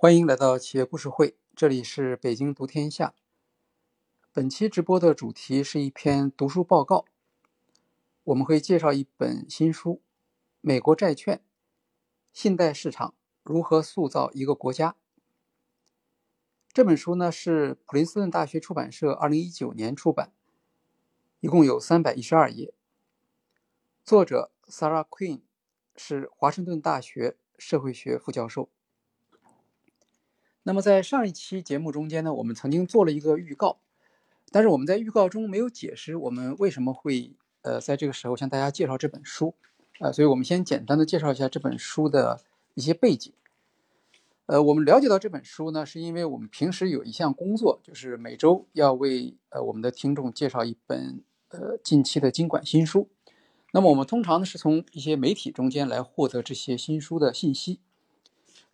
欢迎来到企业故事会，这里是北京读天下。本期直播的主题是一篇读书报告，我们会介绍一本新书《美国债券：信贷市场如何塑造一个国家》。这本书呢是普林斯顿大学出版社二零一九年出版，一共有三百一十二页。作者 Sarah Queen 是华盛顿大学社会学副教授。那么在上一期节目中间呢，我们曾经做了一个预告，但是我们在预告中没有解释我们为什么会呃在这个时候向大家介绍这本书，呃，所以我们先简单的介绍一下这本书的一些背景。呃，我们了解到这本书呢，是因为我们平时有一项工作，就是每周要为呃我们的听众介绍一本呃近期的经管新书。那么我们通常呢是从一些媒体中间来获得这些新书的信息。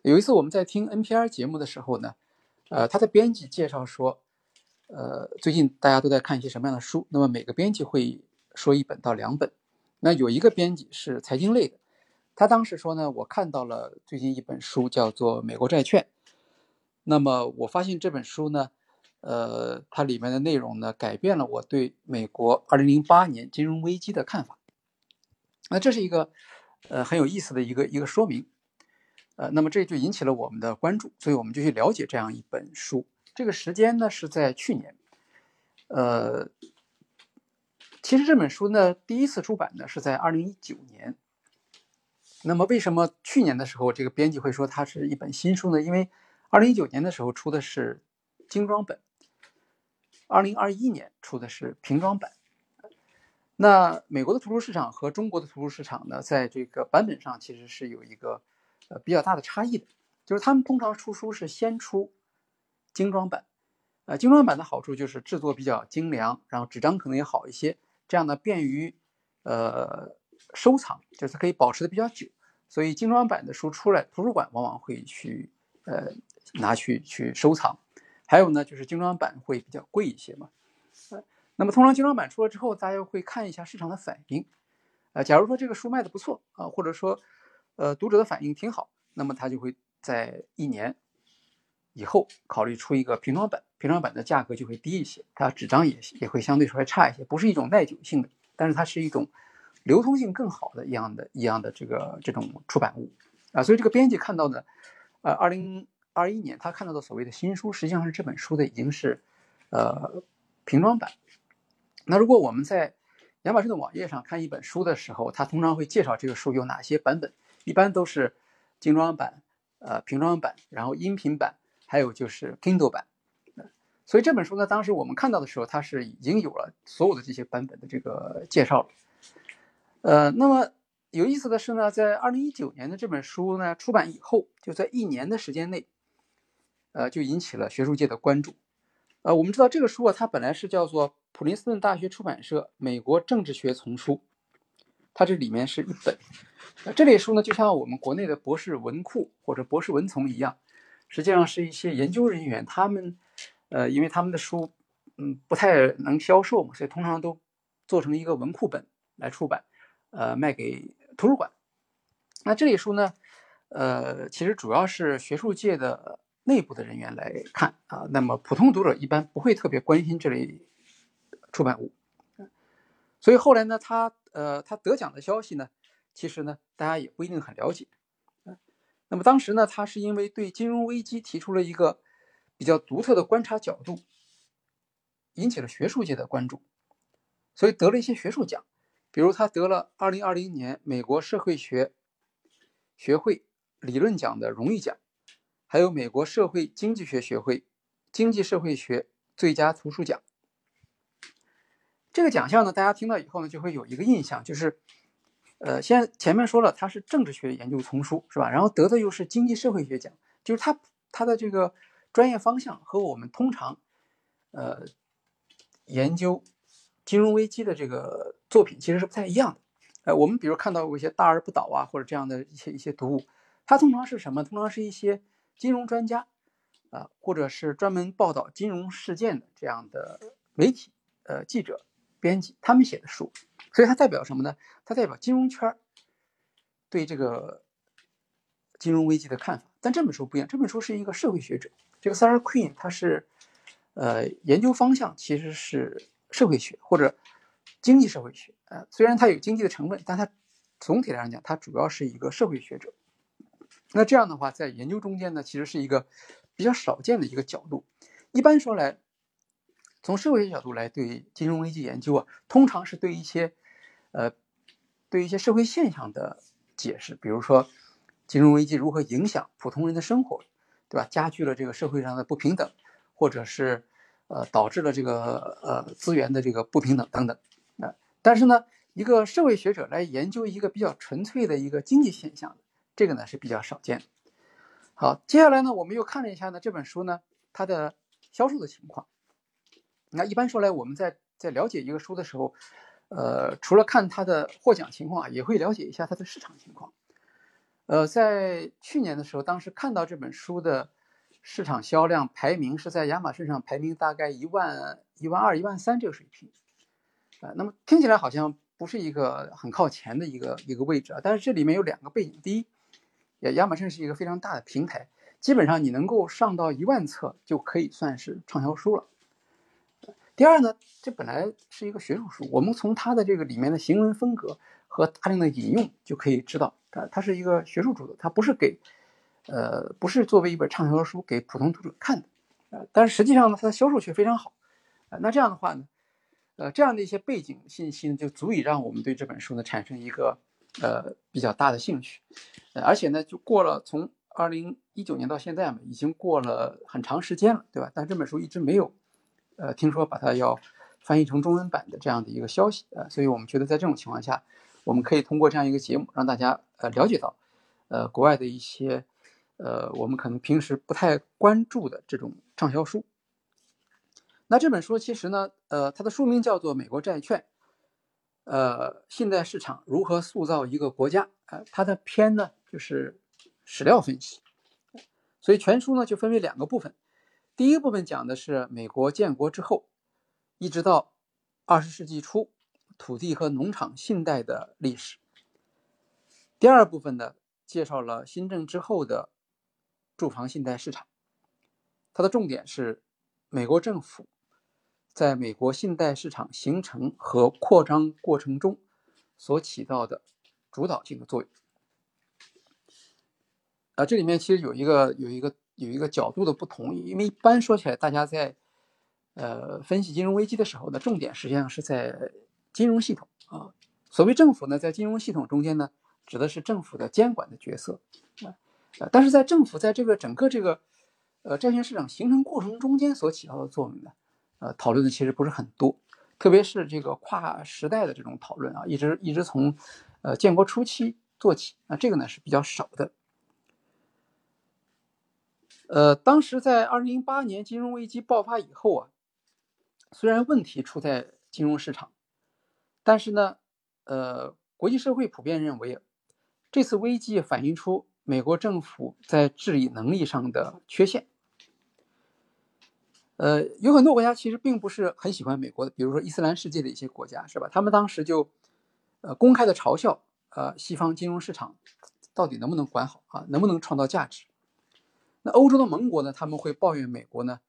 有一次我们在听 NPR 节目的时候呢，呃，他的编辑介绍说，呃，最近大家都在看一些什么样的书？那么每个编辑会说一本到两本。那有一个编辑是财经类的。他当时说呢，我看到了最近一本书叫做《美国债券》，那么我发现这本书呢，呃，它里面的内容呢，改变了我对美国2008年金融危机的看法。那这是一个呃很有意思的一个一个说明，呃，那么这就引起了我们的关注，所以我们就去了解这样一本书。这个时间呢是在去年，呃，其实这本书呢第一次出版呢是在2019年。那么为什么去年的时候这个编辑会说它是一本新书呢？因为二零一九年的时候出的是精装本，二零二一年出的是平装版。那美国的图书市场和中国的图书市场呢，在这个版本上其实是有一个呃比较大的差异的，就是他们通常出书是先出精装版，呃，精装版的好处就是制作比较精良，然后纸张可能也好一些，这样呢便于呃收藏，就是它可以保持的比较久。所以精装版的书出来，图书馆往往会去呃拿去去收藏。还有呢，就是精装版会比较贵一些嘛。那么通常精装版出了之后，大家会看一下市场的反应。呃，假如说这个书卖的不错啊，或者说呃读者的反应挺好，那么他就会在一年以后考虑出一个平装版。平装版的价格就会低一些，它纸张也也会相对说来差一些，不是一种耐久性的，但是它是一种。流通性更好的一样的一样的这个这种出版物啊，所以这个编辑看到的，呃，二零二一年他看到的所谓的新书，实际上是这本书的已经是呃平装版。那如果我们在亚马逊的网页上看一本书的时候，它通常会介绍这个书有哪些版本，一般都是精装版、呃平装版，然后音频版，还有就是 Kindle 版。所以这本书呢，当时我们看到的时候，它是已经有了所有的这些版本的这个介绍了。呃，那么有意思的是呢，在二零一九年的这本书呢出版以后，就在一年的时间内，呃，就引起了学术界的关注。呃，我们知道这个书啊，它本来是叫做普林斯顿大学出版社美国政治学丛书，它这里面是一本。那，这类书呢，就像我们国内的博士文库或者博士文丛一样，实际上是一些研究人员，他们，呃，因为他们的书，嗯，不太能销售嘛，所以通常都做成一个文库本来出版。呃，卖给图书馆。那这类书呢，呃，其实主要是学术界的内部的人员来看啊。那么普通读者一般不会特别关心这类出版物。所以后来呢，他呃，他得奖的消息呢，其实呢，大家也不一定很了解。那么当时呢，他是因为对金融危机提出了一个比较独特的观察角度，引起了学术界的关注，所以得了一些学术奖。比如他得了二零二零年美国社会学学会理论奖的荣誉奖，还有美国社会经济学学会经济社会学最佳图书奖。这个奖项呢，大家听到以后呢，就会有一个印象，就是，呃，先前面说了，他是政治学研究丛书，是吧？然后得的又是经济社会学奖，就是他他的这个专业方向和我们通常，呃，研究。金融危机的这个作品其实是不太一样的，呃，我们比如看到过一些大而不倒啊，或者这样的一些一些读物，它通常是什么？通常是一些金融专家啊，或者是专门报道金融事件的这样的媒体、呃记者、编辑他们写的书，所以它代表什么呢？它代表金融圈对这个金融危机的看法。但这本书不一样，这本书是一个社会学者，这个 Sarah Queen 他是，呃，研究方向其实是社会学或者经济社会学，呃，虽然它有经济的成分，但它总体来讲，它主要是一个社会学者。那这样的话，在研究中间呢，其实是一个比较少见的一个角度。一般说来，从社会学角度来对金融危机研究啊，通常是对一些，呃，对一些社会现象的解释，比如说。金融危机如何影响普通人的生活，对吧？加剧了这个社会上的不平等，或者是呃导致了这个呃资源的这个不平等等等啊。但是呢，一个社会学者来研究一个比较纯粹的一个经济现象，这个呢是比较少见。好，接下来呢，我们又看了一下呢这本书呢它的销售的情况。那一般说来，我们在在了解一个书的时候，呃，除了看它的获奖情况啊，也会了解一下它的市场情况。呃，在去年的时候，当时看到这本书的市场销量排名是在亚马逊上排名大概一万一万二、一万三这个水平，啊，那么听起来好像不是一个很靠前的一个一个位置啊。但是这里面有两个背景：第一，亚亚马逊是一个非常大的平台，基本上你能够上到一万册就可以算是畅销书了；第二呢，这本来是一个学术书，我们从它的这个里面的行文风格和大量的引用就可以知道。它它是一个学术著作，它不是给，呃，不是作为一本畅销书给普通读者看的，呃，但是实际上呢，它的销售却非常好，啊，那这样的话呢，呃，这样的一些背景信息呢，就足以让我们对这本书呢产生一个呃比较大的兴趣，呃，而且呢，就过了从二零一九年到现在嘛，已经过了很长时间了，对吧？但这本书一直没有，呃，听说把它要翻译成中文版的这样的一个消息，呃，所以我们觉得在这种情况下。我们可以通过这样一个节目，让大家呃了解到，呃国外的一些，呃我们可能平时不太关注的这种畅销书。那这本书其实呢，呃它的书名叫做《美国债券》，呃信贷市场如何塑造一个国家？呃它的篇呢就是史料分析，所以全书呢就分为两个部分。第一部分讲的是美国建国之后，一直到二十世纪初。土地和农场信贷的历史。第二部分呢，介绍了新政之后的住房信贷市场，它的重点是美国政府在美国信贷市场形成和扩张过程中所起到的主导性的作用。啊，这里面其实有一个有一个有一个角度的不同，因为一般说起来，大家在呃分析金融危机的时候呢，重点实际上是在。金融系统啊，所谓政府呢，在金融系统中间呢，指的是政府的监管的角色啊，但是在政府在这个整个这个呃债券市场形成过程中间所起到的作用呢，呃，讨论的其实不是很多，特别是这个跨时代的这种讨论啊，一直一直从呃建国初期做起，那这个呢是比较少的。呃，当时在二零零八年金融危机爆发以后啊，虽然问题出在金融市场。但是呢，呃，国际社会普遍认为，这次危机反映出美国政府在治理能力上的缺陷。呃，有很多国家其实并不是很喜欢美国的，比如说伊斯兰世界的一些国家，是吧？他们当时就，呃，公开的嘲笑，呃，西方金融市场到底能不能管好啊？能不能创造价值？那欧洲的盟国呢？他们会抱怨美国呢，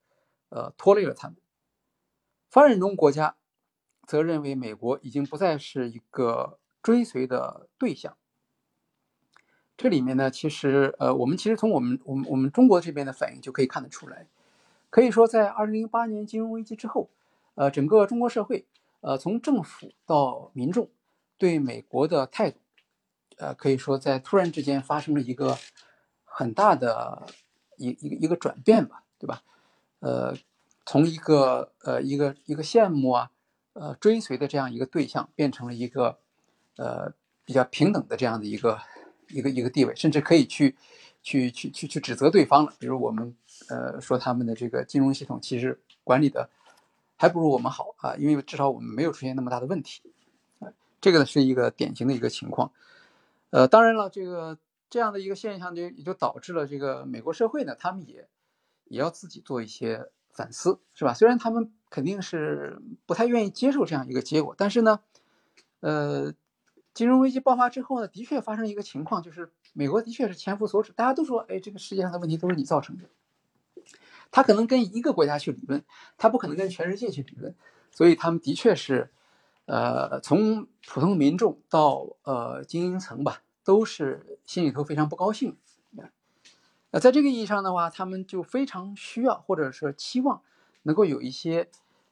呃，拖累了他们。发展中国家。则认为美国已经不再是一个追随的对象。这里面呢，其实呃，我们其实从我们我们我们中国这边的反应就可以看得出来。可以说，在二零零八年金融危机之后，呃，整个中国社会，呃，从政府到民众对美国的态度，呃，可以说在突然之间发生了一个很大的一一个一个转变吧，对吧？呃，从一个呃一个一个羡慕啊。呃，追随的这样一个对象，变成了一个，呃，比较平等的这样的一个一个一个地位，甚至可以去去去去去指责对方了。比如我们呃说他们的这个金融系统其实管理的还不如我们好啊，因为至少我们没有出现那么大的问题。这个呢是一个典型的一个情况。呃，当然了，这个这样的一个现象就也就导致了这个美国社会呢，他们也也要自己做一些反思，是吧？虽然他们。肯定是不太愿意接受这样一个结果，但是呢，呃，金融危机爆发之后呢，的确发生一个情况，就是美国的确是千夫所指，大家都说，哎，这个世界上的问题都是你造成的。他可能跟一个国家去理论，他不可能跟全世界去理论，所以他们的确是，呃，从普通民众到呃精英层吧，都是心里头非常不高兴。那在这个意义上的话，他们就非常需要或者说期望能够有一些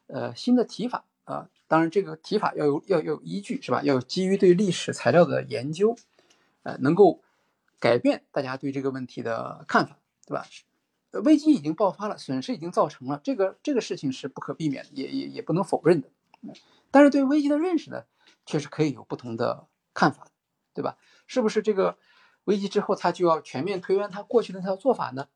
呃新的提法啊。当然，这个提法要有要有依据是吧？要有基于对历史材料的研究，呃，能够改变大家对这个问题的看法，对吧？危机已经爆发了，损失已经造成了，这个这个事情是不可避免，也也也不能否认的。但是对危机的认识呢，却是可以有不同的看法，对吧？是不是这个危机之后，他就要全面推翻他过去的那套做法呢？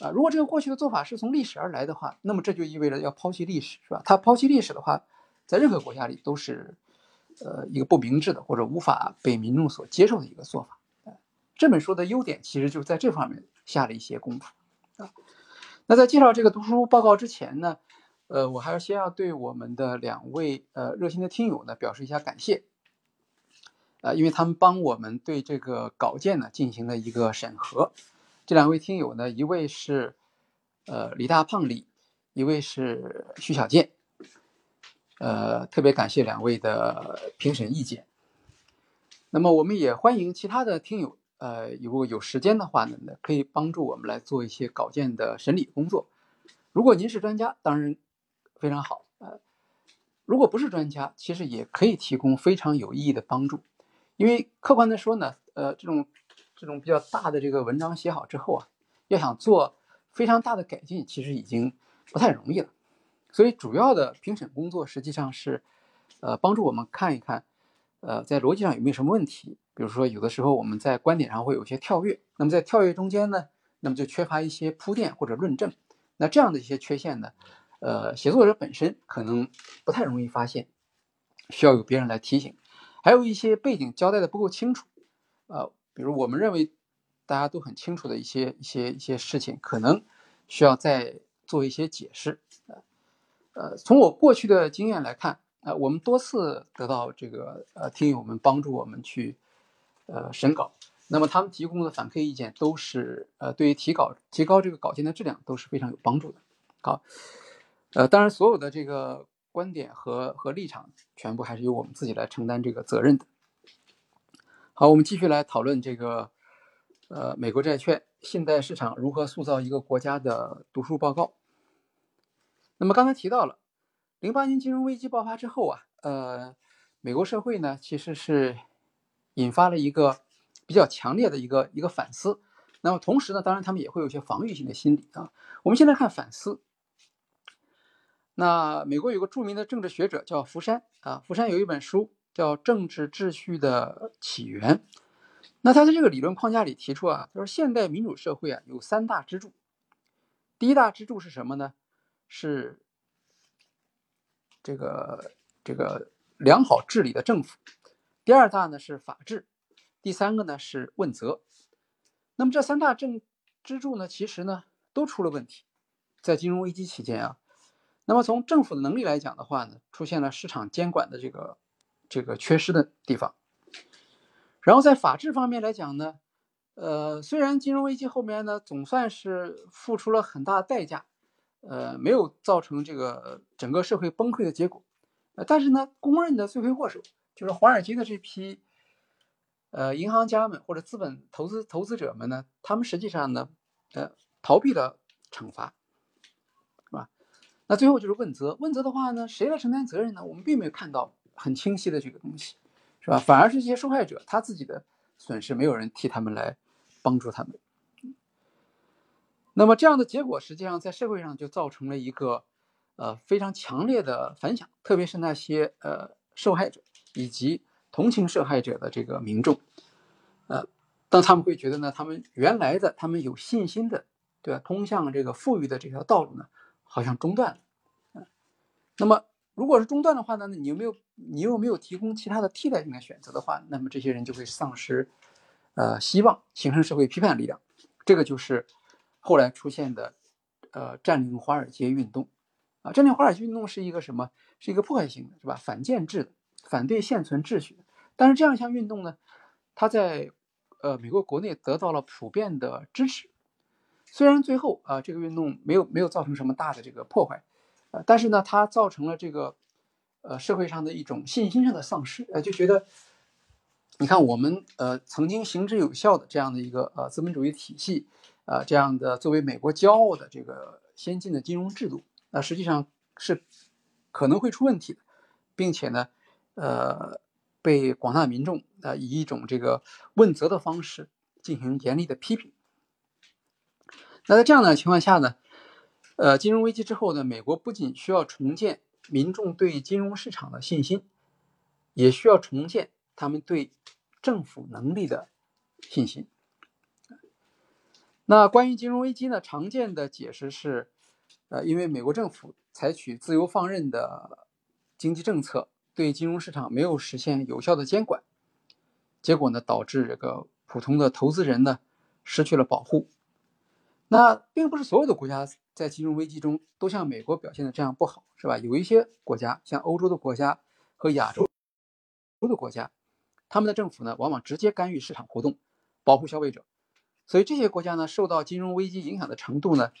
啊，如果这个过去的做法是从历史而来的话，那么这就意味着要抛弃历史，是吧？他抛弃历史的话，在任何国家里都是，呃，一个不明智的或者无法被民众所接受的一个做法。这本书的优点其实就在这方面下了一些功夫啊。那在介绍这个读书报告之前呢，呃，我还是先要对我们的两位呃热心的听友呢表示一下感谢，呃，因为他们帮我们对这个稿件呢进行了一个审核。这两位听友呢，一位是呃李大胖李，一位是徐小健，呃，特别感谢两位的评审意见。那么我们也欢迎其他的听友。呃，如果有时间的话呢，可以帮助我们来做一些稿件的审理工作。如果您是专家，当然非常好。呃，如果不是专家，其实也可以提供非常有意义的帮助。因为客观的说呢，呃，这种这种比较大的这个文章写好之后啊，要想做非常大的改进，其实已经不太容易了。所以主要的评审工作实际上是，呃，帮助我们看一看，呃，在逻辑上有没有什么问题。比如说，有的时候我们在观点上会有些跳跃，那么在跳跃中间呢，那么就缺乏一些铺垫或者论证。那这样的一些缺陷呢，呃，写作者本身可能不太容易发现，需要有别人来提醒。还有一些背景交代的不够清楚，呃，比如我们认为大家都很清楚的一些一些一些事情，可能需要再做一些解释。呃，从我过去的经验来看，呃，我们多次得到这个呃听友们帮助我们去。呃，审稿，那么他们提供的反馈意见都是呃，对于提稿、提高这个稿件的质量都是非常有帮助的。好，呃，当然，所有的这个观点和和立场，全部还是由我们自己来承担这个责任的。好，我们继续来讨论这个呃，美国债券信贷市场如何塑造一个国家的读书报告。那么刚才提到了，零八年金融危机爆发之后啊，呃，美国社会呢其实是。引发了一个比较强烈的一个一个反思，那么同时呢，当然他们也会有一些防御性的心理啊。我们现在看反思，那美国有个著名的政治学者叫福山啊，福山有一本书叫《政治秩序的起源》，那他在这个理论框架里提出啊，他说现代民主社会啊有三大支柱，第一大支柱是什么呢？是这个这个良好治理的政府。第二大呢是法治，第三个呢是问责。那么这三大政支柱呢，其实呢都出了问题。在金融危机期间啊，那么从政府的能力来讲的话呢，出现了市场监管的这个这个缺失的地方。然后在法治方面来讲呢，呃，虽然金融危机后面呢总算是付出了很大代价，呃，没有造成这个整个社会崩溃的结果，呃，但是呢，公认的罪魁祸首。就是华尔街的这批，呃，银行家们或者资本投资投资者们呢，他们实际上呢，呃，逃避了惩罚，那最后就是问责，问责的话呢，谁来承担责任呢？我们并没有看到很清晰的这个东西，是吧？反而是这些受害者他自己的损失，没有人替他们来帮助他们。那么这样的结果，实际上在社会上就造成了一个呃非常强烈的反响，特别是那些呃受害者。以及同情受害者的这个民众，呃，当他们会觉得呢，他们原来的他们有信心的，对吧？通向这个富裕的这条道路呢，好像中断了。嗯，那么如果是中断的话呢，你有没有你又没有提供其他的替代性的选择的话，那么这些人就会丧失呃希望，形成社会批判力量。这个就是后来出现的呃占领华尔街运动啊，占领华尔街运动是一个什么？是一个破坏性的，是吧？反建制的。反对现存秩序，但是这样一项运动呢，它在呃美国国内得到了普遍的支持。虽然最后啊这个运动没有没有造成什么大的这个破坏，呃，但是呢它造成了这个呃社会上的一种信心上的丧失，呃就觉得，你看我们呃曾经行之有效的这样的一个呃资本主义体系，呃这样的作为美国骄傲的这个先进的金融制度，那实际上是可能会出问题的，并且呢，呃。被广大民众啊以一种这个问责的方式进行严厉的批评。那在这样的情况下呢，呃，金融危机之后呢，美国不仅需要重建民众对金融市场的信心，也需要重建他们对政府能力的信心。那关于金融危机呢，常见的解释是，呃，因为美国政府采取自由放任的经济政策。对金融市场没有实现有效的监管，结果呢，导致这个普通的投资人呢失去了保护。那并不是所有的国家在金融危机中都像美国表现的这样不好，是吧？有一些国家，像欧洲的国家和亚洲的国家，他们的政府呢往往直接干预市场活动，保护消费者。所以这些国家呢受到金融危机影响的程度呢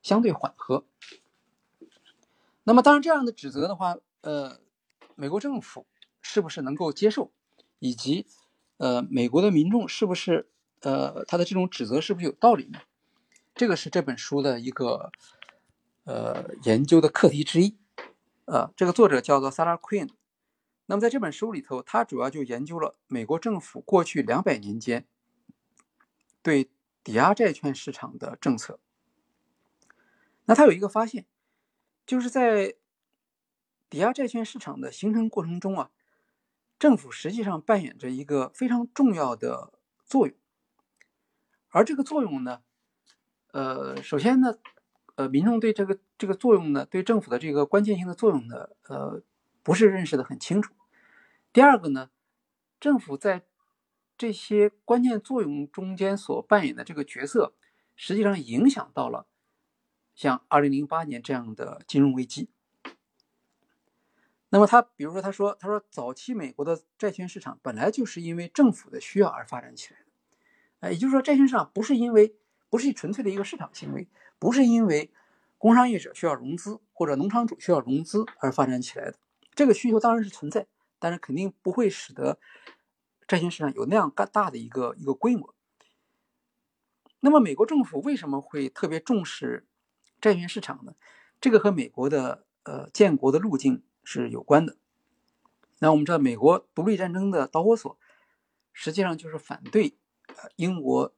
相对缓和。那么当然，这样的指责的话，呃。美国政府是不是能够接受，以及，呃，美国的民众是不是，呃，他的这种指责是不是有道理呢？这个是这本书的一个，呃，研究的课题之一。呃，这个作者叫做萨拉· Queen。那么在这本书里头，他主要就研究了美国政府过去两百年间对抵押债券市场的政策。那他有一个发现，就是在抵押债券市场的形成过程中啊，政府实际上扮演着一个非常重要的作用。而这个作用呢，呃，首先呢，呃，民众对这个这个作用呢，对政府的这个关键性的作用呢，呃，不是认识的很清楚。第二个呢，政府在这些关键作用中间所扮演的这个角色，实际上影响到了像2008年这样的金融危机。那么他，比如说，他说，他说，早期美国的债券市场本来就是因为政府的需要而发展起来的，哎，也就是说，债券市场不是因为不是纯粹的一个市场行为，不是因为工商业者需要融资或者农场主需要融资而发展起来的。这个需求当然是存在，但是肯定不会使得债券市场有那样大的一个一个规模。那么，美国政府为什么会特别重视债券市场呢？这个和美国的呃建国的路径。是有关的。那我们知道，美国独立战争的导火索，实际上就是反对呃英国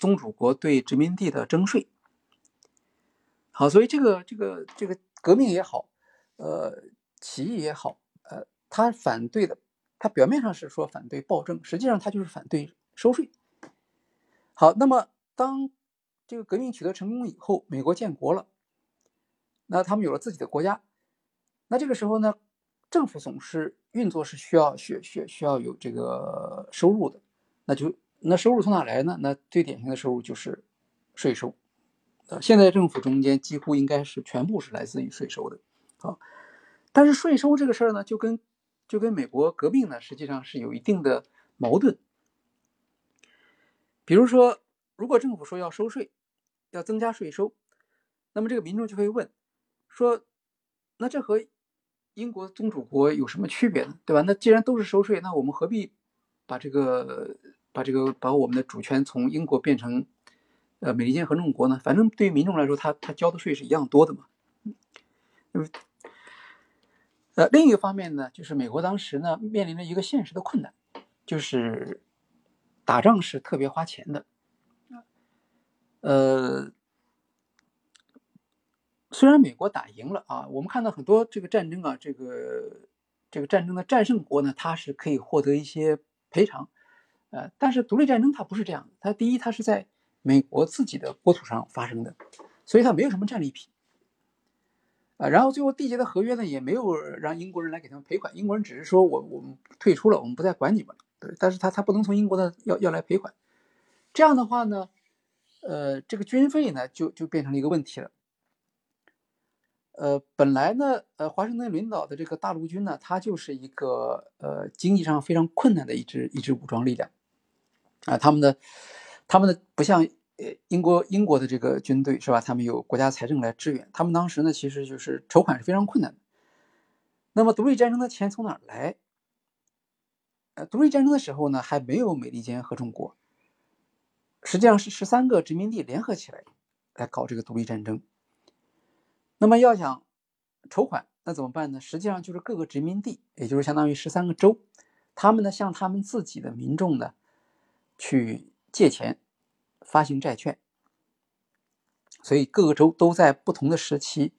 宗主国对殖民地的征税。好，所以这个这个这个革命也好，呃，起义也好，呃，他反对的，他表面上是说反对暴政，实际上他就是反对收税。好，那么当这个革命取得成功以后，美国建国了，那他们有了自己的国家。那这个时候呢，政府总是运作是需要需需需要有这个收入的，那就那收入从哪来呢？那最典型的收入就是税收。呃，现在政府中间几乎应该是全部是来自于税收的。好，但是税收这个事儿呢，就跟就跟美国革命呢，实际上是有一定的矛盾。比如说，如果政府说要收税，要增加税收，那么这个民众就会问说，那这和英国宗主国有什么区别呢？对吧？那既然都是收税，那我们何必把这个把这个把我们的主权从英国变成呃美利坚合众国呢？反正对于民众来说，他他交的税是一样多的嘛。嗯，呃，另一个方面呢，就是美国当时呢面临着一个现实的困难，就是打仗是特别花钱的，呃。虽然美国打赢了啊，我们看到很多这个战争啊，这个这个战争的战胜国呢，它是可以获得一些赔偿，呃，但是独立战争它不是这样的，它第一它是在美国自己的国土上发生的，所以它没有什么战利品，啊，然后最后缔结的合约呢，也没有让英国人来给他们赔款，英国人只是说我我们退出了，我们不再管你们了，对，但是他他不能从英国的要要来赔款，这样的话呢，呃，这个军费呢就就变成了一个问题了。呃，本来呢，呃，华盛顿领导的这个大陆军呢，它就是一个呃经济上非常困难的一支一支武装力量。啊，他们的他们的不像呃英国英国的这个军队是吧？他们有国家财政来支援，他们当时呢其实就是筹款是非常困难的。那么独立战争的钱从哪儿来？呃，独立战争的时候呢，还没有美利坚合众国，实际上是十三个殖民地联合起来来搞这个独立战争。那么要想筹款，那怎么办呢？实际上就是各个殖民地，也就是相当于十三个州，他们呢向他们自己的民众呢去借钱，发行债券。所以各个州都在不同的时期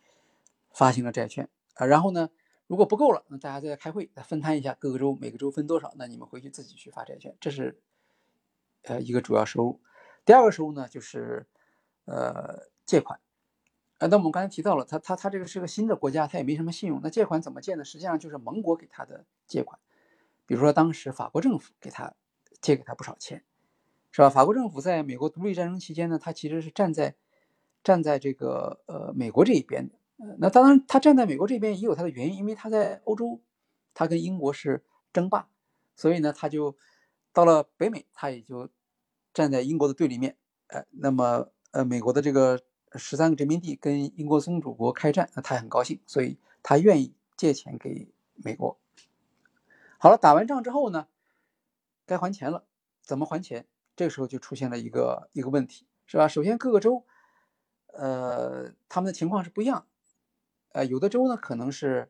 发行了债券啊，然后呢？如果不够了，那大家再开会，再分摊一下各个州每个州分多少，那你们回去自己去发债券，这是呃一个主要收入。第二个收入呢，就是呃借款。啊，那我们刚才提到了，他他他这个是个新的国家，他也没什么信用，那借款怎么借呢？实际上就是盟国给他的借款。比如说当时法国政府给他借给他不少钱，是吧？法国政府在美国独立战争期间呢，他其实是站在站在这个呃美国这一边的。那当然，他站在美国这边也有他的原因，因为他在欧洲，他跟英国是争霸，所以呢，他就到了北美，他也就站在英国的对立面。呃，那么呃，美国的这个十三个殖民地跟英国宗主国开战，那他也很高兴，所以他愿意借钱给美国。好了，打完仗之后呢，该还钱了，怎么还钱？这个时候就出现了一个一个问题，是吧？首先各个州，呃，他们的情况是不一样。呃，有的州呢可能是，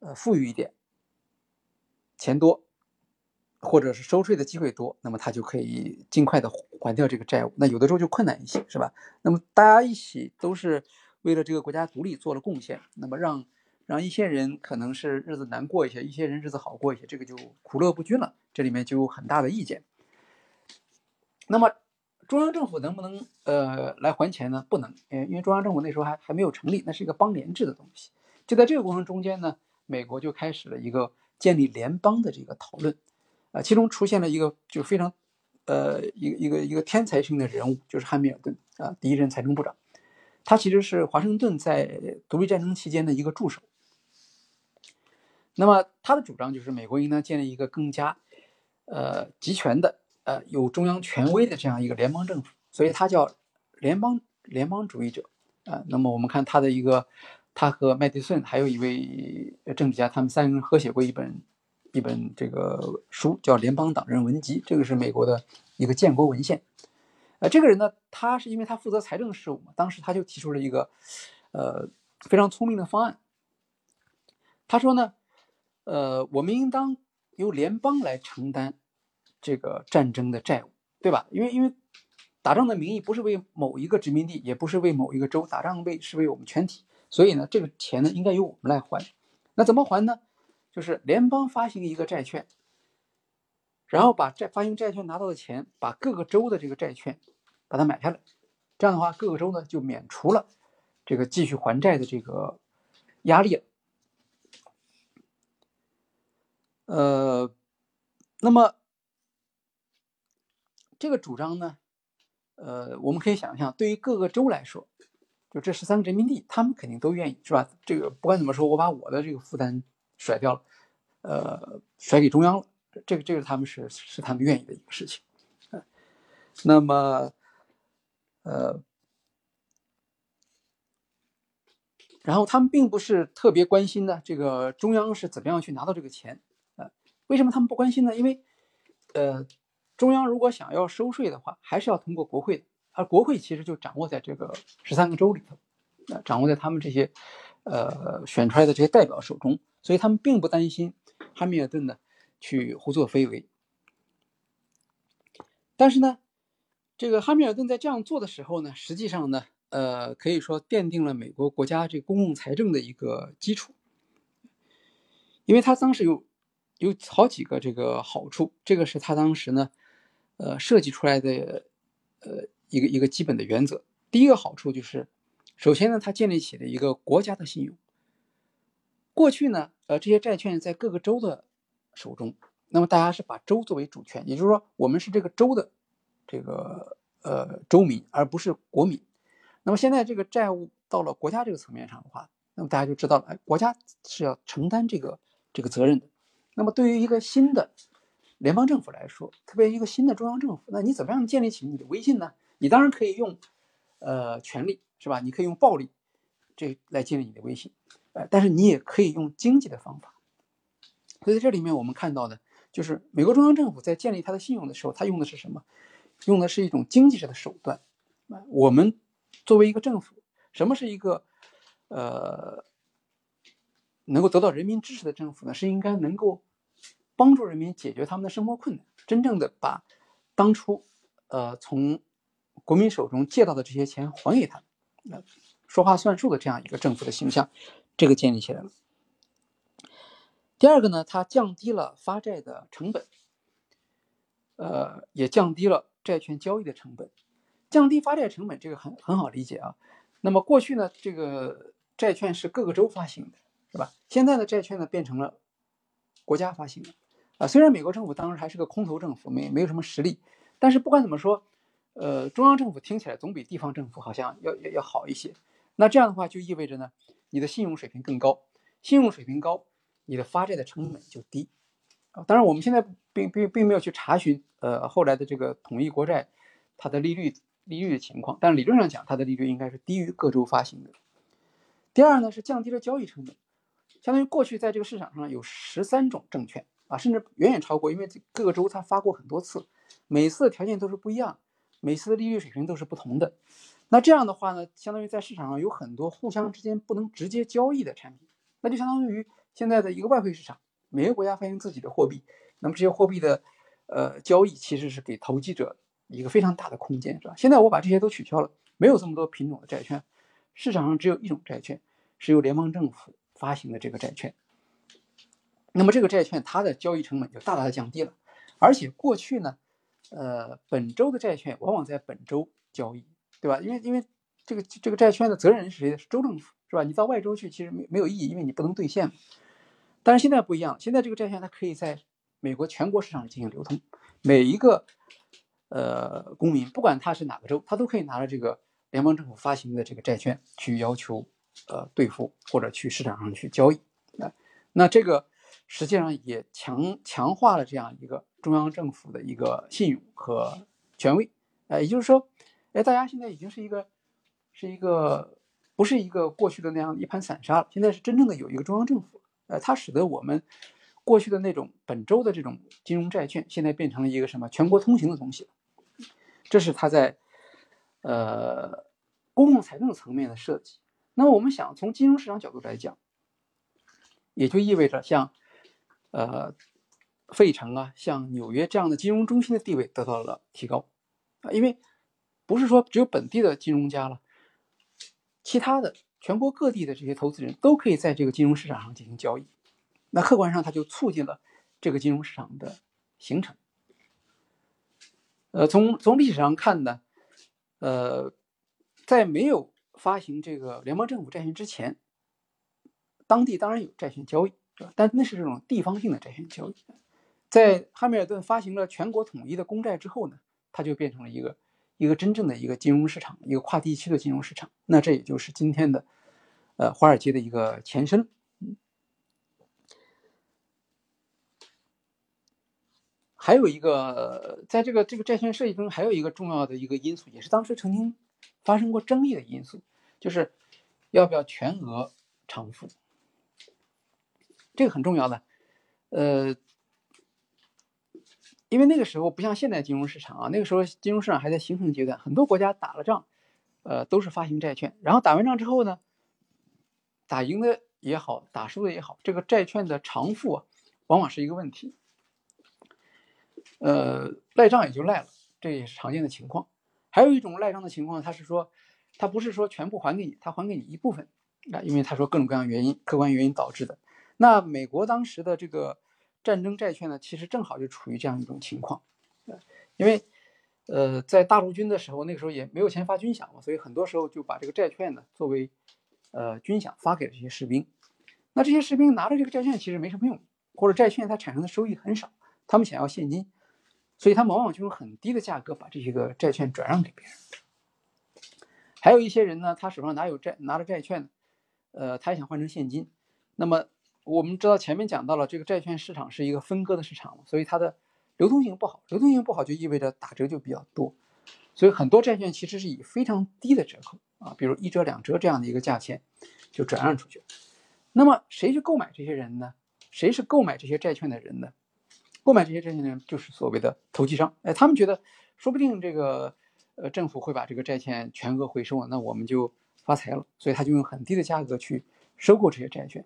呃，富裕一点，钱多，或者是收税的机会多，那么他就可以尽快的还掉这个债务。那有的州就困难一些，是吧？那么大家一起都是为了这个国家独立做了贡献，那么让让一些人可能是日子难过一些，一些人日子好过一些，这个就苦乐不均了，这里面就有很大的意见。那么。中央政府能不能呃来还钱呢？不能，呃，因为中央政府那时候还还没有成立，那是一个邦联制的东西。就在这个过程中间呢，美国就开始了一个建立联邦的这个讨论，啊，其中出现了一个就非常，呃，一个一个一个天才性的人物，就是汉密尔顿啊，第一任财政部长，他其实是华盛顿在独立战争期间的一个助手。那么他的主张就是美国应当建立一个更加，呃，集权的。呃，有中央权威的这样一个联邦政府，所以他叫联邦联邦主义者啊。那么我们看他的一个，他和麦迪逊还有一位政治家，他们三个人合写过一本一本这个书，叫《联邦党人文集》，这个是美国的一个建国文献。呃，这个人呢，他是因为他负责财政事务嘛，当时他就提出了一个呃非常聪明的方案。他说呢，呃，我们应当由联邦来承担。这个战争的债务，对吧？因为因为打仗的名义不是为某一个殖民地，也不是为某一个州，打仗为是为我们全体，所以呢，这个钱呢应该由我们来还。那怎么还呢？就是联邦发行一个债券，然后把债发行债券拿到的钱，把各个州的这个债券把它买下来，这样的话，各个州呢就免除了这个继续还债的这个压力了。呃，那么。这个主张呢，呃，我们可以想象，对于各个州来说，就这十三个殖民地，他们肯定都愿意，是吧？这个不管怎么说，我把我的这个负担甩掉了，呃，甩给中央了，这个这个他们是是他们愿意的一个事情。那么，呃，然后他们并不是特别关心呢，这个中央是怎么样去拿到这个钱，呃，为什么他们不关心呢？因为，呃。中央如果想要收税的话，还是要通过国会，而国会其实就掌握在这个十三个州里头，呃，掌握在他们这些，呃，选出来的这些代表手中，所以他们并不担心汉密尔顿呢去胡作非为。但是呢，这个汉密尔顿在这样做的时候呢，实际上呢，呃，可以说奠定了美国国家这公共财政的一个基础，因为他当时有有好几个这个好处，这个是他当时呢。呃，设计出来的，呃，一个一个基本的原则。第一个好处就是，首先呢，它建立起了一个国家的信用。过去呢，呃，这些债券在各个州的手中，那么大家是把州作为主权，也就是说，我们是这个州的这个呃州民，而不是国民。那么现在这个债务到了国家这个层面上的话，那么大家就知道了，哎，国家是要承担这个这个责任的。那么对于一个新的联邦政府来说，特别一个新的中央政府，那你怎么样建立起你的威信呢？你当然可以用，呃，权力是吧？你可以用暴力，这来建立你的威信，呃，但是你也可以用经济的方法。所以在这里面我们看到的，就是美国中央政府在建立它的信用的时候，它用的是什么？用的是一种经济上的手段。我们作为一个政府，什么是一个，呃，能够得到人民支持的政府呢？是应该能够帮助人民解决他们的生活困难，真正的把当初，呃，从国民手中借到的这些钱还给他们，说话算数的这样一个政府的形象，这个建立起来了。第二个呢，它降低了发债的成本，呃，也降低了债券交易的成本。降低发债成本，这个很很好理解啊。那么过去呢，这个债券是各个州发行的，是吧？现在的债券呢变成了国家发行的啊。虽然美国政府当时还是个空头政府，没没有什么实力，但是不管怎么说，呃，中央政府听起来总比地方政府好像要要要好一些。那这样的话就意味着呢，你的信用水平更高，信用水平高。你的发债的成本就低啊，当然我们现在并并并没有去查询呃后来的这个统一国债它的利率利率的情况，但理论上讲它的利率应该是低于各州发行的。第二呢是降低了交易成本，相当于过去在这个市场上有十三种证券啊，甚至远远超过，因为各个州它发过很多次，每次的条件都是不一样，每次的利率水平都是不同的。那这样的话呢，相当于在市场上有很多互相之间不能直接交易的产品，那就相当于。现在的一个外汇市场，每个国家发行自己的货币，那么这些货币的，呃，交易其实是给投机者一个非常大的空间，是吧？现在我把这些都取消了，没有这么多品种的债券，市场上只有一种债券，是由联邦政府发行的这个债券。那么这个债券它的交易成本就大大的降低了，而且过去呢，呃，本州的债券往往在本州交易，对吧？因为因为这个这个债券的责任人是谁？是州政府，是吧？你到外州去其实没没有意义，因为你不能兑现嘛。但是现在不一样，现在这个债券它可以在美国全国市场进行流通，每一个呃公民，不管他是哪个州，他都可以拿着这个联邦政府发行的这个债券去要求呃兑付或者去市场上去交易啊。那这个实际上也强强化了这样一个中央政府的一个信用和权威，呃，也就是说，哎，大家现在已经是一个是一个不是一个过去的那样一盘散沙了，现在是真正的有一个中央政府。呃，它使得我们过去的那种本周的这种金融债券，现在变成了一个什么全国通行的东西这是它在呃公共财政层面的设计。那么我们想从金融市场角度来讲，也就意味着像呃费城啊、像纽约这样的金融中心的地位得到了提高啊，因为不是说只有本地的金融家了，其他的。全国各地的这些投资人都可以在这个金融市场上进行交易，那客观上它就促进了这个金融市场的形成。呃，从从历史上看呢，呃，在没有发行这个联邦政府债券之前，当地当然有债券交易，但那是这种地方性的债券交易。在汉密尔顿发行了全国统一的公债之后呢，它就变成了一个。一个真正的一个金融市场，一个跨地区的金融市场，那这也就是今天的，呃，华尔街的一个前身。还有一个，在这个这个债券设计中，还有一个重要的一个因素，也是当时曾经发生过争议的因素，就是要不要全额偿付，这个很重要的，呃。因为那个时候不像现在金融市场啊，那个时候金融市场还在形成阶段，很多国家打了仗，呃，都是发行债券，然后打完仗之后呢，打赢的也好，打输的也好，这个债券的偿付啊，往往是一个问题，呃，赖账也就赖了，这也是常见的情况。还有一种赖账的情况，他是说，他不是说全部还给你，他还给你一部分，啊，因为他说各种各样原因，客观原因导致的。那美国当时的这个。战争债券呢，其实正好就处于这样一种情况，因为，呃，在大陆军的时候，那个时候也没有钱发军饷嘛，所以很多时候就把这个债券呢作为，呃，军饷发给了这些士兵。那这些士兵拿着这个债券其实没什么用，或者债券它产生的收益很少，他们想要现金，所以他往往就用很低的价格把这些个债券转让给别人。还有一些人呢，他手上哪有债，拿着债券，呃，他也想换成现金，那么。我们知道前面讲到了，这个债券市场是一个分割的市场所以它的流通性不好，流通性不好就意味着打折就比较多，所以很多债券其实是以非常低的折扣啊，比如一折两折这样的一个价钱就转让出去。那么谁去购买这些人呢？谁是购买这些债券的人呢？购买这些债券的人就是所谓的投机商。哎，他们觉得说不定这个呃政府会把这个债券全额回收，那我们就发财了，所以他就用很低的价格去收购这些债券。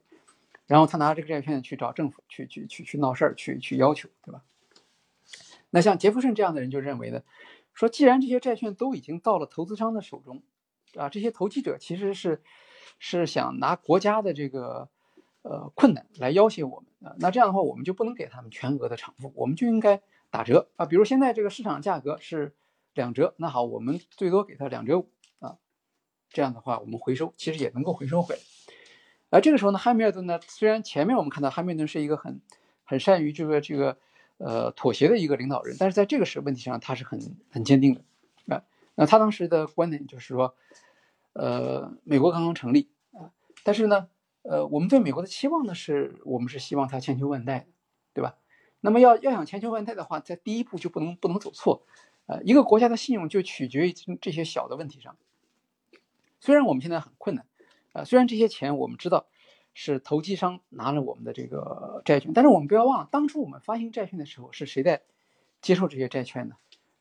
然后他拿这个债券去找政府去去去去闹事儿，去去要求，对吧？那像杰弗逊这样的人就认为呢，说既然这些债券都已经到了投资商的手中，啊，这些投机者其实是是想拿国家的这个呃困难来要挟我们啊，那这样的话我们就不能给他们全额的偿付，我们就应该打折啊，比如现在这个市场价格是两折，那好，我们最多给他两折五啊，这样的话我们回收其实也能够回收回来。而这个时候呢，汉密尔顿呢，虽然前面我们看到汉密尔顿是一个很很善于这个这个呃妥协的一个领导人，但是在这个时问题上他是很很坚定的啊。那他当时的观点就是说，呃，美国刚刚成立啊，但是呢，呃，我们对美国的期望呢，是我们是希望它千秋万代，对吧？那么要要想千秋万代的话，在第一步就不能不能走错，呃，一个国家的信用就取决于这些小的问题上。虽然我们现在很困难。啊，虽然这些钱我们知道是投机商拿了我们的这个债券，但是我们不要忘了，当初我们发行债券的时候是谁在接受这些债券呢？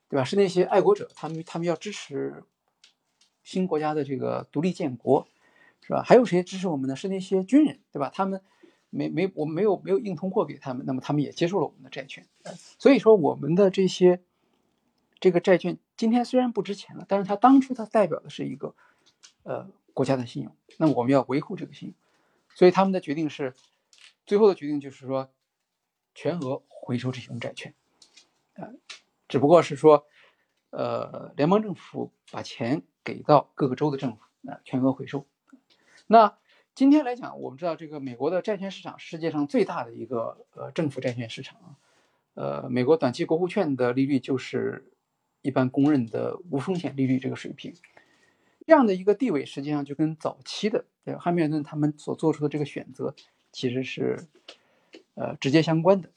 对吧？是那些爱国者，他们他们要支持新国家的这个独立建国，是吧？还有谁支持我们呢？是那些军人，对吧？他们没没我们没有没有硬通货给他们，那么他们也接受了我们的债券。所以说，我们的这些这个债券今天虽然不值钱了，但是它当初它代表的是一个呃。国家的信用，那我们要维护这个信用，所以他们的决定是，最后的决定就是说，全额回收这些债券，呃，只不过是说，呃，联邦政府把钱给到各个州的政府，啊，全额回收。那今天来讲，我们知道这个美国的债券市场世界上最大的一个呃政府债券市场，呃，美国短期国库券的利率就是一般公认的无风险利率这个水平。这样的一个地位，实际上就跟早期的对汉密尔顿他们所做出的这个选择，其实是呃直接相关的。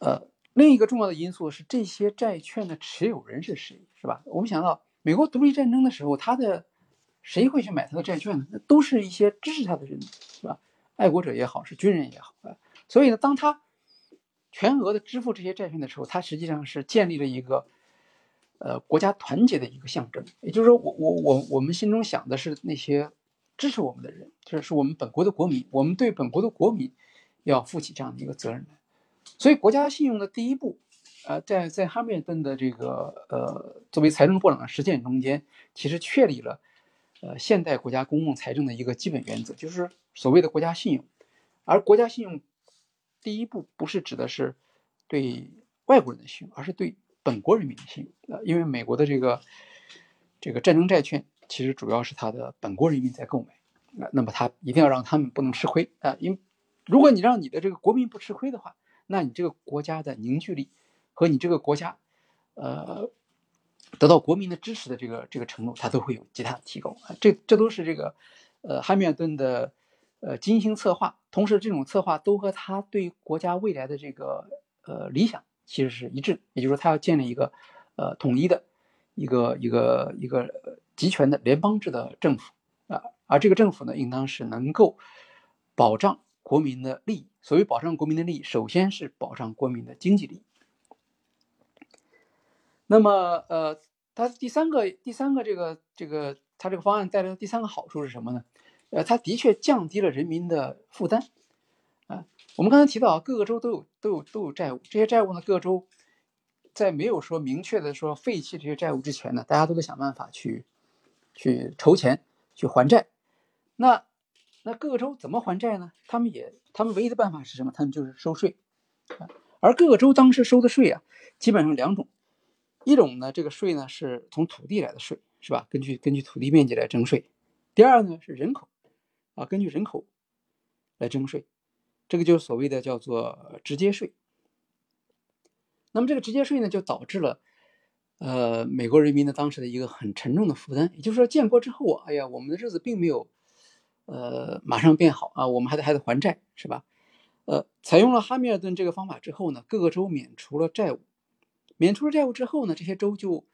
呃，另一个重要的因素是这些债券的持有人是谁，是吧？我们想到美国独立战争的时候，他的谁会去买他的债券呢？那都是一些支持他的人，是吧？爱国者也好，是军人也好啊。所以呢，当他全额的支付这些债券的时候，他实际上是建立了一个。呃，国家团结的一个象征，也就是说，我我我我们心中想的是那些支持我们的人，就是我们本国的国民，我们对本国的国民要负起这样的一个责任来。所以，国家信用的第一步，呃，在在哈密尔顿的这个呃作为财政部长的实践中间，其实确立了呃现代国家公共财政的一个基本原则，就是所谓的国家信用。而国家信用第一步不是指的是对外国人的信用，而是对。本国人民的信用，呃，因为美国的这个这个战争债券，其实主要是他的本国人民在购买，啊，那么他一定要让他们不能吃亏啊，因如果你让你的这个国民不吃亏的话，那你这个国家的凝聚力和你这个国家，呃，得到国民的支持的这个这个程度，它都会有极大的提高，这这都是这个呃汉密尔顿的呃精心策划，同时这种策划都和他对国家未来的这个呃理想。其实是一致，也就是说，他要建立一个，呃，统一的，一个一个一个集权的联邦制的政府啊，而这个政府呢，应当是能够保障国民的利益。所谓保障国民的利益，首先是保障国民的经济利益。那么，呃，他第三个第三个这个这个他这个方案带来的第三个好处是什么呢？呃，他的确降低了人民的负担。我们刚才提到，各个州都有都有都有债务，这些债务呢，各个州在没有说明确的说废弃这些债务之前呢，大家都得想办法去去筹钱去还债。那那各个州怎么还债呢？他们也他们唯一的办法是什么？他们就是收税。而各个州当时收的税啊，基本上两种，一种呢，这个税呢是从土地来的税，是吧？根据根据土地面积来征税。第二呢是人口，啊，根据人口来征税。这个就是所谓的叫做直接税。那么这个直接税呢，就导致了，呃，美国人民的当时的一个很沉重的负担。也就是说，建国之后啊，哎呀，我们的日子并没有，呃，马上变好啊，我们还得还得还债，是吧？呃，采用了哈密尔顿这个方法之后呢，各个州免除了债务，免除了债务之后呢，这些州就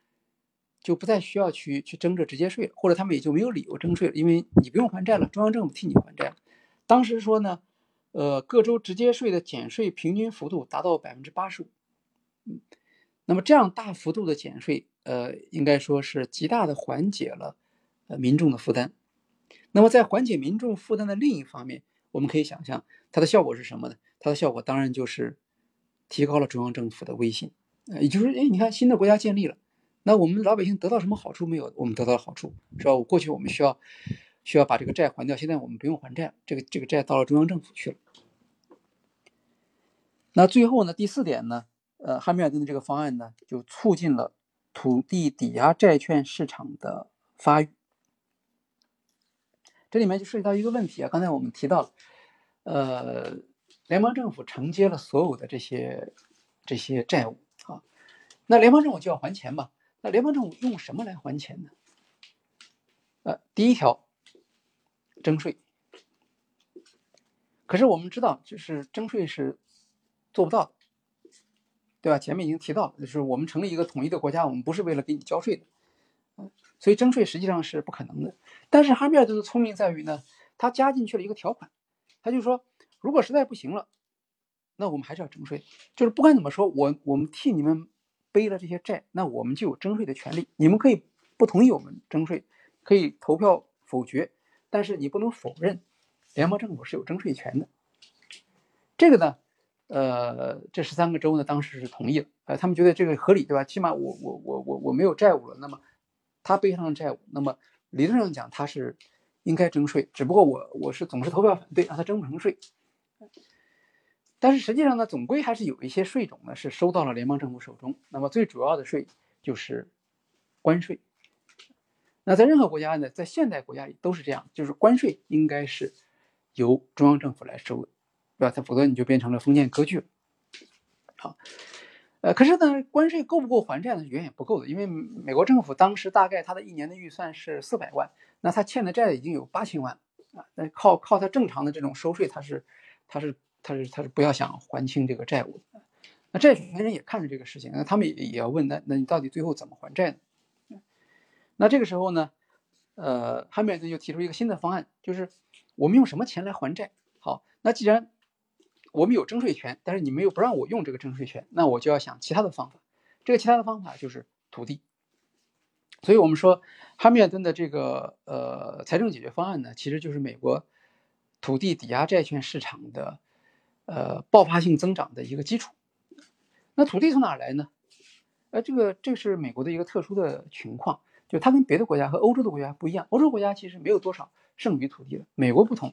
就不再需要去去征这直接税了，或者他们也就没有理由征税了，因为你不用还债了，中央政府替你还债了。当时说呢，呃，各州直接税的减税平均幅度达到百分之八十五，嗯，那么这样大幅度的减税，呃，应该说是极大的缓解了呃民众的负担。那么在缓解民众负担的另一方面，我们可以想象它的效果是什么呢？它的效果当然就是提高了中央政府的威信，呃，也就是，哎，你看新的国家建立了，那我们老百姓得到什么好处没有？我们得到了好处，是吧？我过去我们需要需要把这个债还掉，现在我们不用还债，这个这个债到了中央政府去了。那最后呢，第四点呢，呃，汉密尔顿的这个方案呢，就促进了土地抵押债券市场的发育。这里面就涉及到一个问题啊，刚才我们提到了，呃，联邦政府承接了所有的这些这些债务啊，那联邦政府就要还钱嘛？那联邦政府用什么来还钱呢？呃，第一条，征税。可是我们知道，就是征税是做不到，对吧？前面已经提到了，就是我们成立一个统一的国家，我们不是为了给你交税的。所以征税实际上是不可能的，但是哈密尔顿的聪明在于呢，他加进去了一个条款，他就说，如果实在不行了，那我们还是要征税，就是不管怎么说，我我们替你们背了这些债，那我们就有征税的权利。你们可以不同意我们征税，可以投票否决，但是你不能否认联邦政府是有征税权的。这个呢，呃，这十三个州呢当时是同意了，呃，他们觉得这个合理，对吧？起码我我我我我没有债务了，那么。他背上了债务，那么理论上讲他是应该征税，只不过我我是总是投票反对，让他征不成税。但是实际上呢，总归还是有一些税种呢是收到了联邦政府手中。那么最主要的税就是关税。那在任何国家呢，在现代国家里都是这样，就是关税应该是由中央政府来收的，对吧？它否则你就变成了封建割据了。好。呃，可是呢，关税够不够还债呢？远远不够的，因为美国政府当时大概他的一年的预算是四百万，那他欠的债已经有八千万啊，那靠靠他正常的这种收税，他是他是他是他是不要想还清这个债务的。那债权人也看着这个事情，那他们也也要问，那那你到底最后怎么还债呢？那这个时候呢，呃，汉密尔顿就提出一个新的方案，就是我们用什么钱来还债？好，那既然我们有征税权，但是你们又不让我用这个征税权，那我就要想其他的方法。这个其他的方法就是土地。所以，我们说哈密尔顿的这个呃财政解决方案呢，其实就是美国土地抵押债券市场的呃爆发性增长的一个基础。那土地从哪来呢？呃，这个这是美国的一个特殊的情况，就它跟别的国家和欧洲的国家不一样。欧洲国家其实没有多少剩余土地的，美国不同。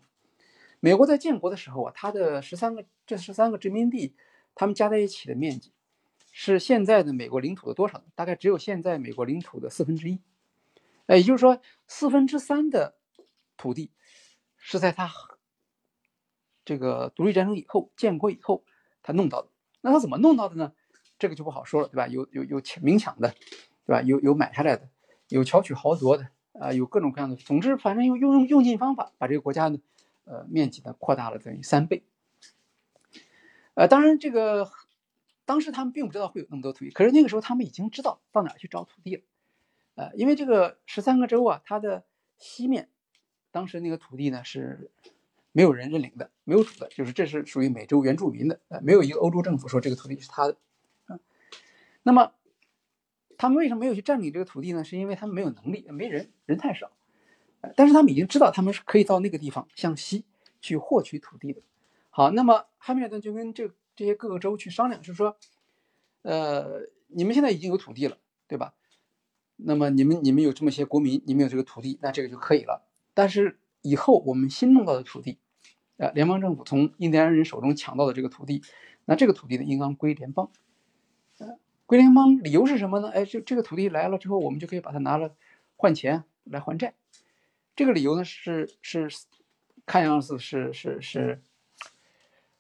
美国在建国的时候啊，它的十三个这十三个殖民地，他们加在一起的面积，是现在的美国领土的多少呢？大概只有现在美国领土的四分之一。哎，也就是说，四分之三的土地是在他这个独立战争以后建国以后他弄到的。那他怎么弄到的呢？这个就不好说了，对吧？有有有明抢的，对吧？有有买下来的，有巧取豪夺的啊，有各种各样的。总之，反正用用用用尽方法把这个国家呢。呃，面积呢扩大了等于三倍。呃，当然这个当时他们并不知道会有那么多土地，可是那个时候他们已经知道到哪去找土地了。呃，因为这个十三个州啊，它的西面当时那个土地呢是没有人认领的，没有主的，就是这是属于美洲原住民的，呃，没有一个欧洲政府说这个土地是他的。啊，那么他们为什么没有去占领这个土地呢？是因为他们没有能力，没人，人太少。但是他们已经知道，他们是可以到那个地方向西去获取土地的。好，那么汉密尔顿就跟这这些各个州去商量，就是说，呃，你们现在已经有土地了，对吧？那么你们你们有这么些国民，你们有这个土地，那这个就可以了。但是以后我们新弄到的土地，呃，联邦政府从印第安人手中抢到的这个土地，那这个土地呢，应当归联邦。呃，归联邦理由是什么呢？哎，这这个土地来了之后，我们就可以把它拿了换钱来还债。这个理由呢是是，看样子是是是，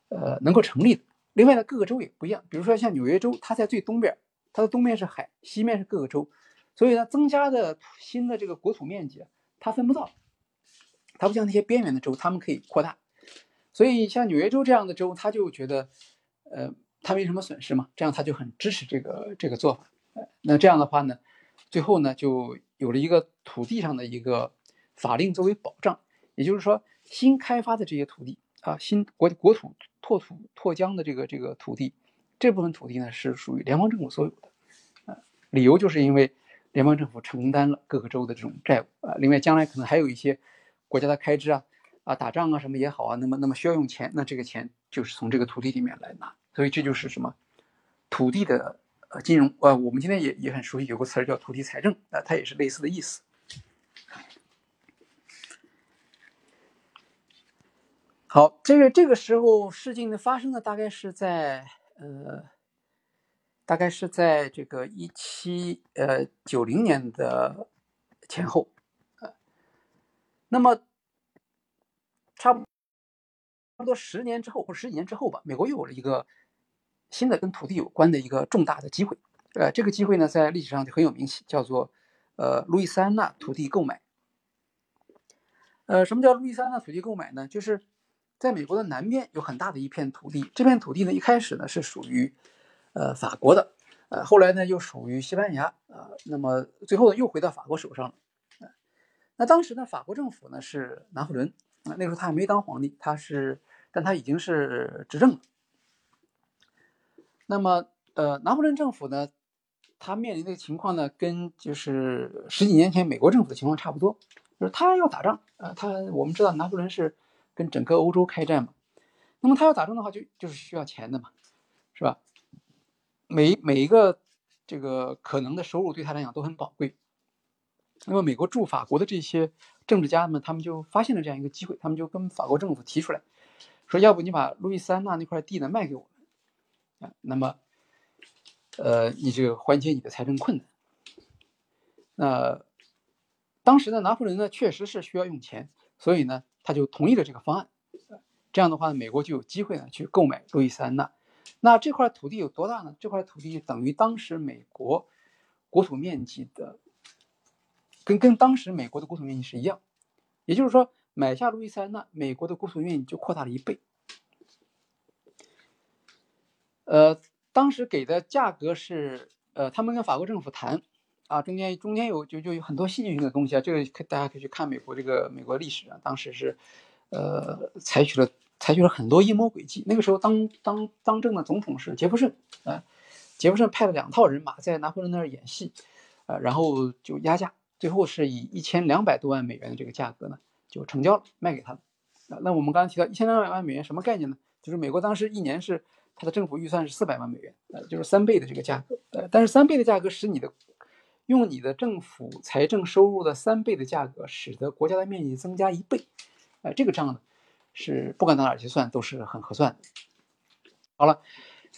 呃，能够成立的。另外呢，各个州也不一样，比如说像纽约州，它在最东边，它的东面是海，西面是各个州，所以呢，增加的新的这个国土面积它分不到，它不像那些边缘的州，他们可以扩大。所以像纽约州这样的州，他就觉得，呃，他没什么损失嘛，这样他就很支持这个这个做法。那这样的话呢，最后呢就有了一个土地上的一个法令作为保障，也就是说，新开发的这些土地啊，新国国土拓土拓疆的这个这个土地，这部分土地呢是属于联邦政府所有的。啊，理由就是因为联邦政府承担了各个州的这种债务啊，另外将来可能还有一些国家的开支啊。啊，打仗啊，什么也好啊，那么那么需要用钱，那这个钱就是从这个土地里面来拿，所以这就是什么土地的呃金融呃，我们今天也也很熟悉，有个词儿叫土地财政啊，它也是类似的意思。好，这个这个时候事情的发生呢，大概是在呃，大概是在这个一七呃九零年的前后呃，那么。差不差不多十年之后，或者十几年之后吧，美国又有了一个新的跟土地有关的一个重大的机会。呃，这个机会呢，在历史上就很有名气，叫做呃路易斯安那土地购买。呃，什么叫路易斯安那土地购买呢？就是在美国的南边有很大的一片土地，这片土地呢一开始呢是属于呃法国的，呃后来呢又属于西班牙呃，那么最后呢又回到法国手上了。那当时呢，法国政府呢是拿破仑。那那时候他还没当皇帝，他是，但他已经是执政了。那么，呃，拿破仑政府呢，他面临的情况呢，跟就是十几年前美国政府的情况差不多，就是他要打仗呃，他我们知道拿破仑是跟整个欧洲开战嘛，那么他要打仗的话，就就是需要钱的嘛，是吧？每每一个这个可能的收入对他来讲都很宝贵。那么，美国驻法国的这些政治家们，他们就发现了这样一个机会，他们就跟法国政府提出来，说要不你把路易斯安那那块地呢卖给我们，啊，那么，呃，你这个缓解你的财政困难。那当时呢，拿破仑呢确实是需要用钱，所以呢，他就同意了这个方案。这样的话呢，美国就有机会呢去购买路易斯安那。那这块土地有多大呢？这块土地等于当时美国国土面积的。跟跟当时美国的国土面积是一样，也就是说，买下路易斯安那，美国的国土面积就扩大了一倍。呃，当时给的价格是，呃，他们跟法国政府谈，啊，中间中间有就就有很多戏剧性的东西啊，这个大家可以去看美国这个美国历史啊，当时是，呃，采取了采取了很多阴谋诡计。那个时候当当当政的总统是杰弗逊，啊，杰弗逊派了两套人马在拿破仑那儿演戏，呃，然后就压价。最后是以一千两百多万美元的这个价格呢，就成交了，卖给他了。那我们刚才提到一千两百万美元什么概念呢？就是美国当时一年是它的政府预算是四百万美元，呃，就是三倍的这个价格。呃，但是三倍的价格使你的用你的政府财政收入的三倍的价格，使得国家的面积增加一倍。呃，这个账呢是不管到哪儿去算都是很合算的。好了，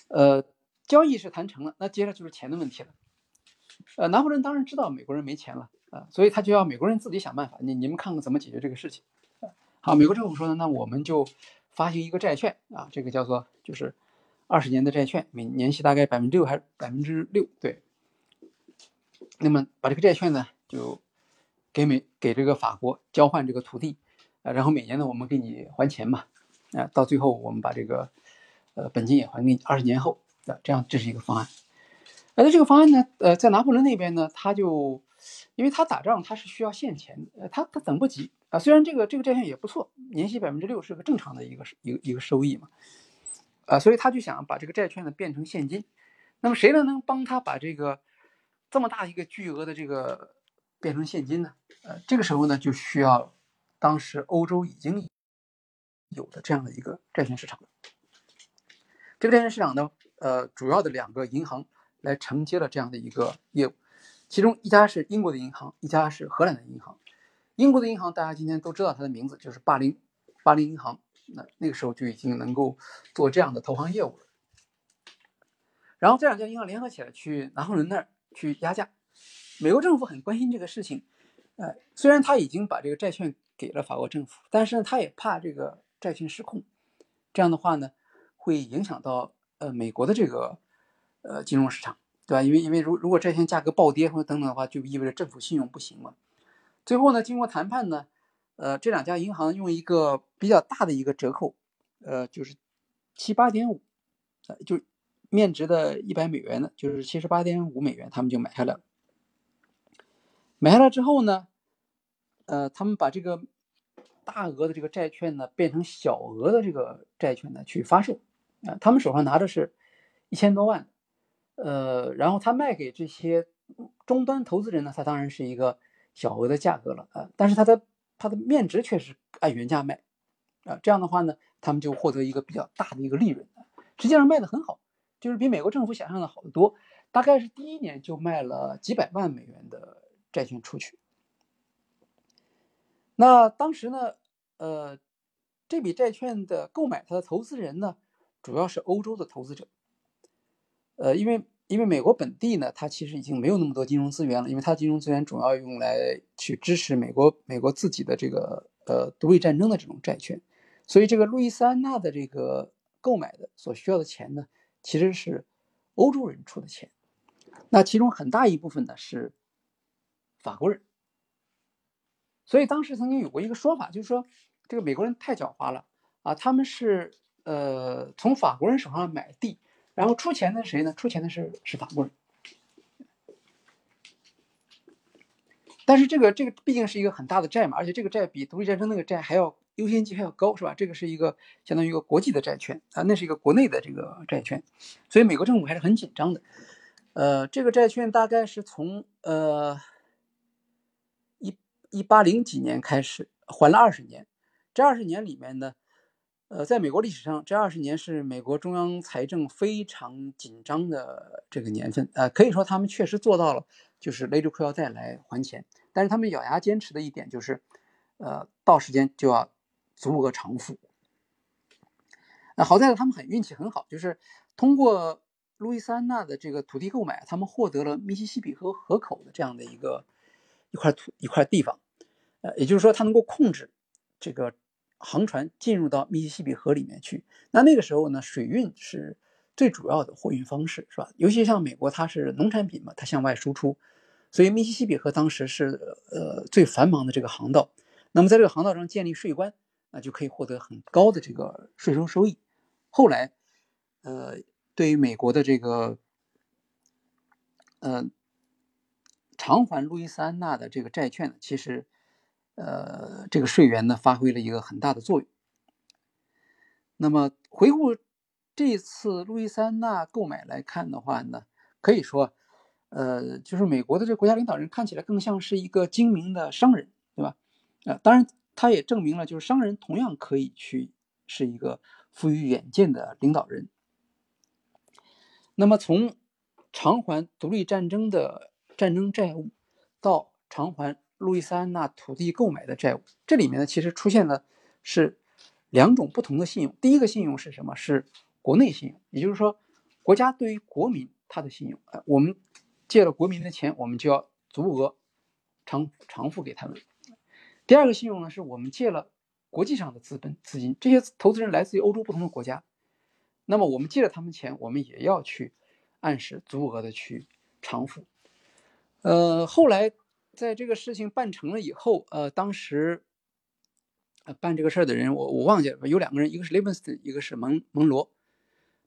呃，交易是谈成了，那接着就是钱的问题了。呃，拿破仑当然知道美国人没钱了。所以他就要美国人自己想办法，你你们看看怎么解决这个事情。好，美国政府说呢，那我们就发行一个债券啊，这个叫做就是二十年的债券，每年息大概百分之六还是百分之六？对。那么把这个债券呢，就给美给这个法国交换这个土地啊，然后每年呢我们给你还钱嘛，啊，到最后我们把这个呃本金也还给你，二十年后啊，这样这是一个方案。而这个方案呢，呃，在拿破仑那边呢，他就。因为他打仗，他是需要现钱，呃，他他等不及啊。虽然这个这个债券也不错，年息百分之六是个正常的一个一个一个收益嘛，啊，所以他就想把这个债券呢变成现金。那么谁呢能帮他把这个这么大一个巨额的这个变成现金呢？呃，这个时候呢就需要当时欧洲已经有的这样的一个债券市场。这个债券市场呢，呃，主要的两个银行来承接了这样的一个业务。其中一家是英国的银行，一家是荷兰的银行。英国的银行大家今天都知道它的名字，就是巴林巴林银行。那那个时候就已经能够做这样的投行业务了。然后这两家银行联合起来去拿破仑那儿去压价。美国政府很关心这个事情，呃，虽然他已经把这个债券给了法国政府，但是呢，他也怕这个债券失控，这样的话呢，会影响到呃美国的这个呃金融市场。对吧？因为因为如如果债券价格暴跌或者等等的话，就意味着政府信用不行嘛。最后呢，经过谈判呢，呃，这两家银行用一个比较大的一个折扣，呃，就是七八点五，呃，就面值的一百美元呢，就是七十八点五美元，他们就买下来了。买下来之后呢，呃，他们把这个大额的这个债券呢，变成小额的这个债券呢去发售，啊，他们手上拿的是一千多万，呃，然后他卖给这些终端投资人呢，他当然是一个小额的价格了啊，但是它的它的面值却是按原价卖，啊，这样的话呢，他们就获得一个比较大的一个利润，实际上卖的很好，就是比美国政府想象的好得多，大概是第一年就卖了几百万美元的。债券出去，那当时呢，呃，这笔债券的购买它的投资人呢，主要是欧洲的投资者，呃，因为因为美国本地呢，它其实已经没有那么多金融资源了，因为它的金融资源主要用来去支持美国美国自己的这个呃独立战争的这种债券，所以这个路易斯安那的这个购买的所需要的钱呢，其实是欧洲人出的钱，那其中很大一部分呢是。法国人，所以当时曾经有过一个说法，就是说这个美国人太狡猾了啊！他们是呃从法国人手上买地，然后出钱的是谁呢？出钱的是是法国人。但是这个这个毕竟是一个很大的债嘛，而且这个债比独立战争那个债还要优先级还要高，是吧？这个是一个相当于一个国际的债券啊，那是一个国内的这个债券，所以美国政府还是很紧张的。呃，这个债券大概是从呃。一一八零几年开始还了二十年，这二十年里面呢，呃，在美国历史上，这二十年是美国中央财政非常紧张的这个年份啊，可以说他们确实做到了，就是勒住裤腰带来还钱。但是他们咬牙坚持的一点就是，呃，到时间就要足额偿付。那好在他们很运气很好，就是通过路易斯安那的这个土地购买，他们获得了密西西比河河口的这样的一个一块土一块地方。呃，也就是说，它能够控制这个航船进入到密西西比河里面去。那那个时候呢，水运是最主要的货运方式，是吧？尤其像美国，它是农产品嘛，它向外输出，所以密西西比河当时是呃最繁忙的这个航道。那么在这个航道上建立税关，那就可以获得很高的这个税收收益。后来，呃，对于美国的这个，呃，偿还路易斯安那的这个债券呢，其实。呃，这个税源呢，发挥了一个很大的作用。那么回顾这次路易斯安那购买来看的话呢，可以说，呃，就是美国的这个国家领导人看起来更像是一个精明的商人，对吧？啊，当然，他也证明了，就是商人同样可以去是一个富于远见的领导人。那么从偿还独立战争的战争债务到偿还。路易斯安那土地购买的债务，这里面呢，其实出现的是两种不同的信用。第一个信用是什么？是国内信用，也就是说，国家对于国民他的信用。呃，我们借了国民的钱，我们就要足额偿偿付给他们。第二个信用呢，是我们借了国际上的资本资金，这些投资人来自于欧洲不同的国家，那么我们借了他们钱，我们也要去按时足额的去偿付。呃，后来。在这个事情办成了以后，呃，当时，呃，办这个事儿的人，我我忘记了，有两个人，一个是 Livingston，一个是蒙蒙罗，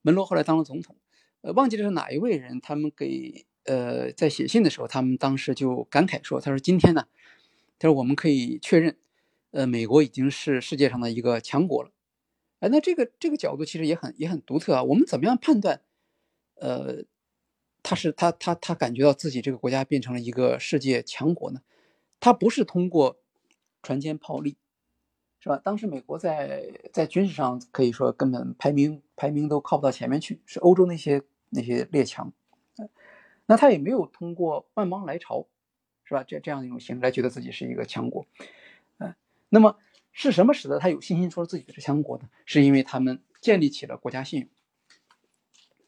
门罗后来当了总统，呃，忘记了是哪一位人。他们给呃在写信的时候，他们当时就感慨说：“他说今天呢，他说我们可以确认，呃，美国已经是世界上的一个强国了。”哎，那这个这个角度其实也很也很独特啊。我们怎么样判断，呃？他是他他他感觉到自己这个国家变成了一个世界强国呢，他不是通过船坚炮利，是吧？当时美国在在军事上可以说根本排名排名都靠不到前面去，是欧洲那些那些列强，那他也没有通过万邦来朝，是吧？这这样一种形式来觉得自己是一个强国，嗯，那么是什么使得他有信心说自己是强国呢？是因为他们建立起了国家信用。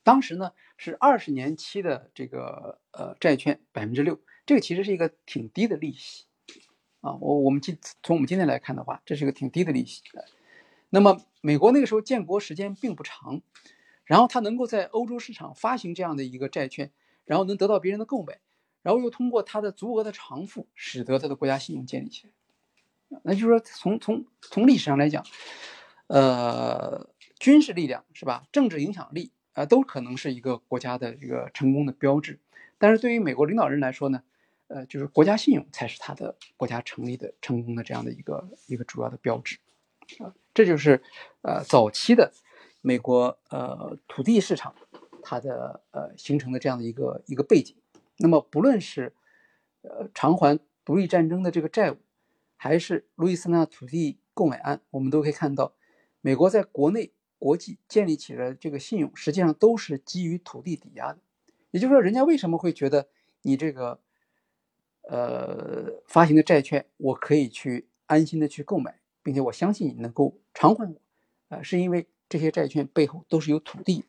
当时呢是二十年期的这个呃债券百分之六，这个其实是一个挺低的利息啊。我我们今从我们今天来看的话，这是一个挺低的利息。那么美国那个时候建国时间并不长，然后他能够在欧洲市场发行这样的一个债券，然后能得到别人的购买，然后又通过他的足额的偿付，使得他的国家信用建立起来。那就是说从从从历史上来讲，呃。军事力量是吧？政治影响力啊，都可能是一个国家的一个成功的标志。但是对于美国领导人来说呢，呃，就是国家信用才是他的国家成立的成功的这样的一个一个主要的标志啊。这就是呃早期的美国呃土地市场它的呃形成的这样的一个一个背景。那么不论是呃偿还独立战争的这个债务，还是路易斯安那土地购买案，我们都可以看到，美国在国内。国际建立起来的这个信用，实际上都是基于土地抵押的。也就是说，人家为什么会觉得你这个呃发行的债券，我可以去安心的去购买，并且我相信你能够偿还我，啊，是因为这些债券背后都是由土地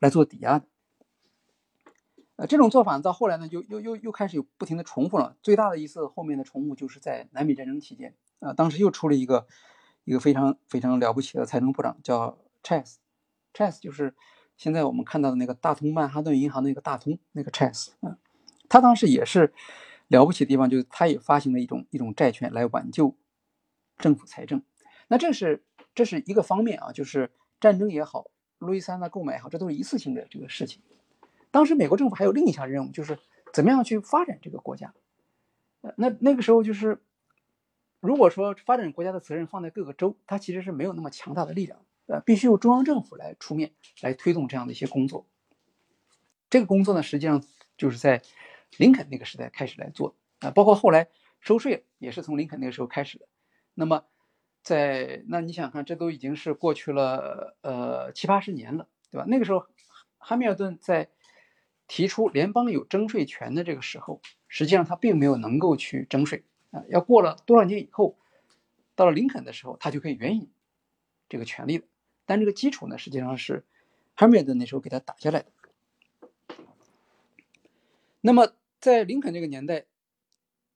来做抵押的。呃，这种做法到后来呢，就又又又开始有不停的重复了。最大的一次后面的重复，就是在南北战争期间，啊，当时又出了一个一个非常非常了不起的财政部长，叫。Chase，Chase 就是现在我们看到的那个大通曼哈顿银行那个大通那个 Chase 啊，他当时也是了不起的地方，就是他也发行了一种一种债券来挽救政府财政。那这是这是一个方面啊，就是战争也好，路易斯安那购买也好，这都是一次性的这个事情。当时美国政府还有另一项任务，就是怎么样去发展这个国家。那那个时候就是，如果说发展国家的责任放在各个州，它其实是没有那么强大的力量。呃，必须由中央政府来出面来推动这样的一些工作。这个工作呢，实际上就是在林肯那个时代开始来做啊，包括后来收税也是从林肯那个时候开始的。那么，在那你想看，这都已经是过去了呃七八十年了，对吧？那个时候，汉密尔顿在提出联邦有征税权的这个时候，实际上他并没有能够去征税啊。要过了多少年以后，到了林肯的时候，他就可以援引这个权利了。但这个基础呢，实际上是汉密尔顿那时候给他打下来的。那么，在林肯这个年代，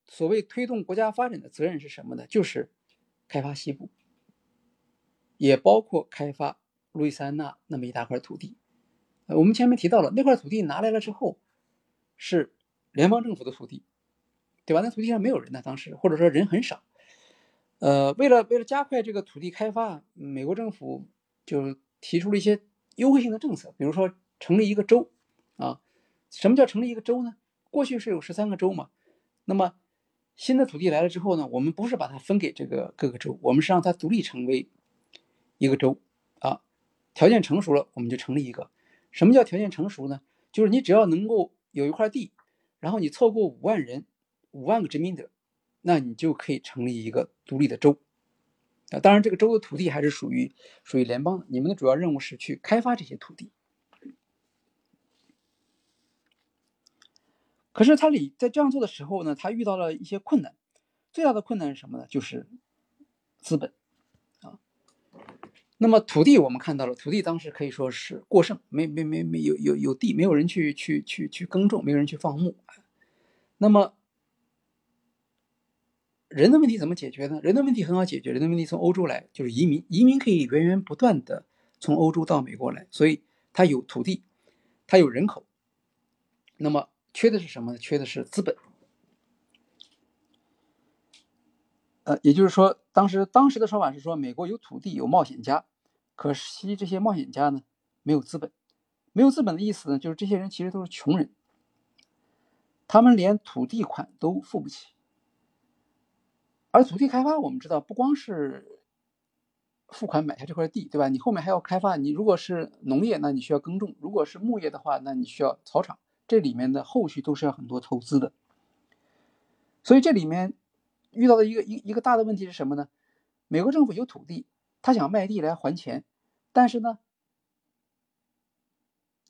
所谓推动国家发展的责任是什么呢？就是开发西部，也包括开发路易斯安那那么一大块土地。我们前面提到了那块土地拿来了之后，是联邦政府的土地，对吧？那土地上没有人呢，当时或者说人很少。呃，为了为了加快这个土地开发，美国政府。就提出了一些优惠性的政策，比如说成立一个州，啊，什么叫成立一个州呢？过去是有十三个州嘛，那么新的土地来了之后呢，我们不是把它分给这个各个州，我们是让它独立成为一个州，啊，条件成熟了，我们就成立一个。什么叫条件成熟呢？就是你只要能够有一块地，然后你凑够五万人，五万个殖民者，那你就可以成立一个独立的州。啊，当然，这个州的土地还是属于属于联邦的。你们的主要任务是去开发这些土地。可是他里在这样做的时候呢，他遇到了一些困难。最大的困难是什么呢？就是资本。那么土地我们看到了，土地当时可以说是过剩，没没没没有有有地，没有人去去去去耕种，没有人去放牧。那么。人的问题怎么解决呢？人的问题很好解决，人的问题从欧洲来就是移民，移民可以源源不断的从欧洲到美国来，所以它有土地，它有人口。那么缺的是什么呢？缺的是资本。呃，也就是说，当时当时的说法是说，美国有土地，有冒险家，可惜这些冒险家呢没有资本。没有资本的意思呢，就是这些人其实都是穷人，他们连土地款都付不起。而土地开发，我们知道不光是付款买下这块地，对吧？你后面还要开发。你如果是农业，那你需要耕种；如果是牧业的话，那你需要草场。这里面的后续都是要很多投资的。所以这里面遇到的一个一一个大的问题是什么呢？美国政府有土地，他想卖地来还钱，但是呢，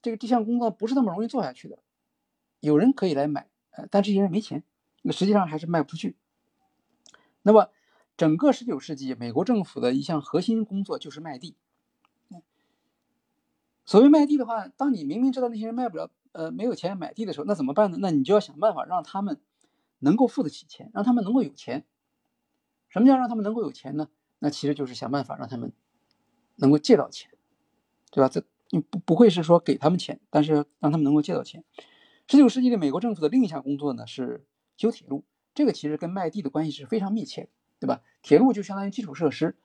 这个这项工作不是那么容易做下去的。有人可以来买，呃，但这些人没钱，那实际上还是卖不出去。那么，整个十九世纪，美国政府的一项核心工作就是卖地。所谓卖地的话，当你明明知道那些人卖不了，呃，没有钱买地的时候，那怎么办呢？那你就要想办法让他们能够付得起钱，让他们能够有钱。什么叫让他们能够有钱呢？那其实就是想办法让他们能够借到钱，对吧？这你不不会是说给他们钱，但是让他们能够借到钱。十九世纪的美国政府的另一项工作呢是修铁路。这个其实跟卖地的关系是非常密切的，对吧？铁路就相当于基础设施，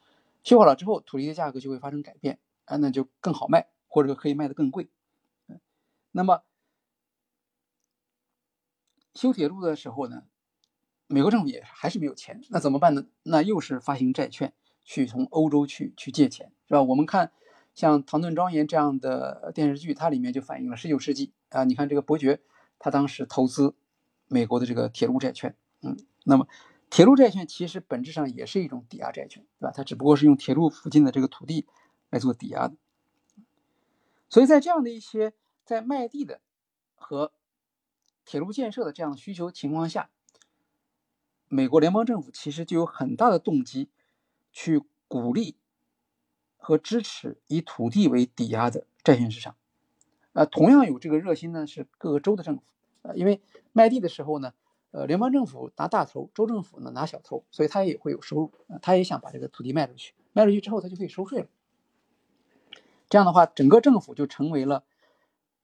修好了之后，土地的价格就会发生改变。啊，那就更好卖，或者可以卖得更贵。那么修铁路的时候呢，美国政府也还是没有钱，那怎么办呢？那又是发行债券，去从欧洲去去借钱，是吧？我们看像《唐顿庄园》这样的电视剧，它里面就反映了十九世纪啊。你看这个伯爵，他当时投资美国的这个铁路债券，嗯，那么铁路债券其实本质上也是一种抵押债券，对吧？它只不过是用铁路附近的这个土地来做抵押的。所以在这样的一些在卖地的和铁路建设的这样需求情况下，美国联邦政府其实就有很大的动机去鼓励和支持以土地为抵押的债券市场。啊，同样有这个热心呢是各个州的政府啊，因为卖地的时候呢，呃，联邦政府拿大头，州政府呢拿小头，所以他也会有收入啊，他也想把这个土地卖出去，卖出去之后他就可以收税了。这样的话，整个政府就成为了。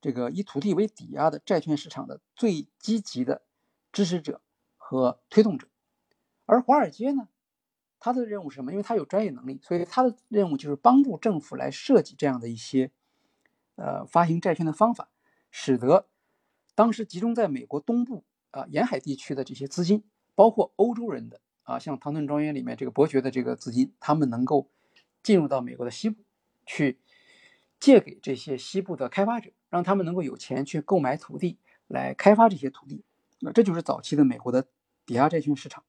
这个以土地为抵押的债券市场的最积极的支持者和推动者，而华尔街呢，他的任务是什么？因为他有专业能力，所以他的任务就是帮助政府来设计这样的一些呃发行债券的方法，使得当时集中在美国东部啊沿海地区的这些资金，包括欧洲人的啊，像唐顿庄园里面这个伯爵的这个资金，他们能够进入到美国的西部去借给这些西部的开发者。让他们能够有钱去购买土地来开发这些土地，那这就是早期的美国的抵押债券市场。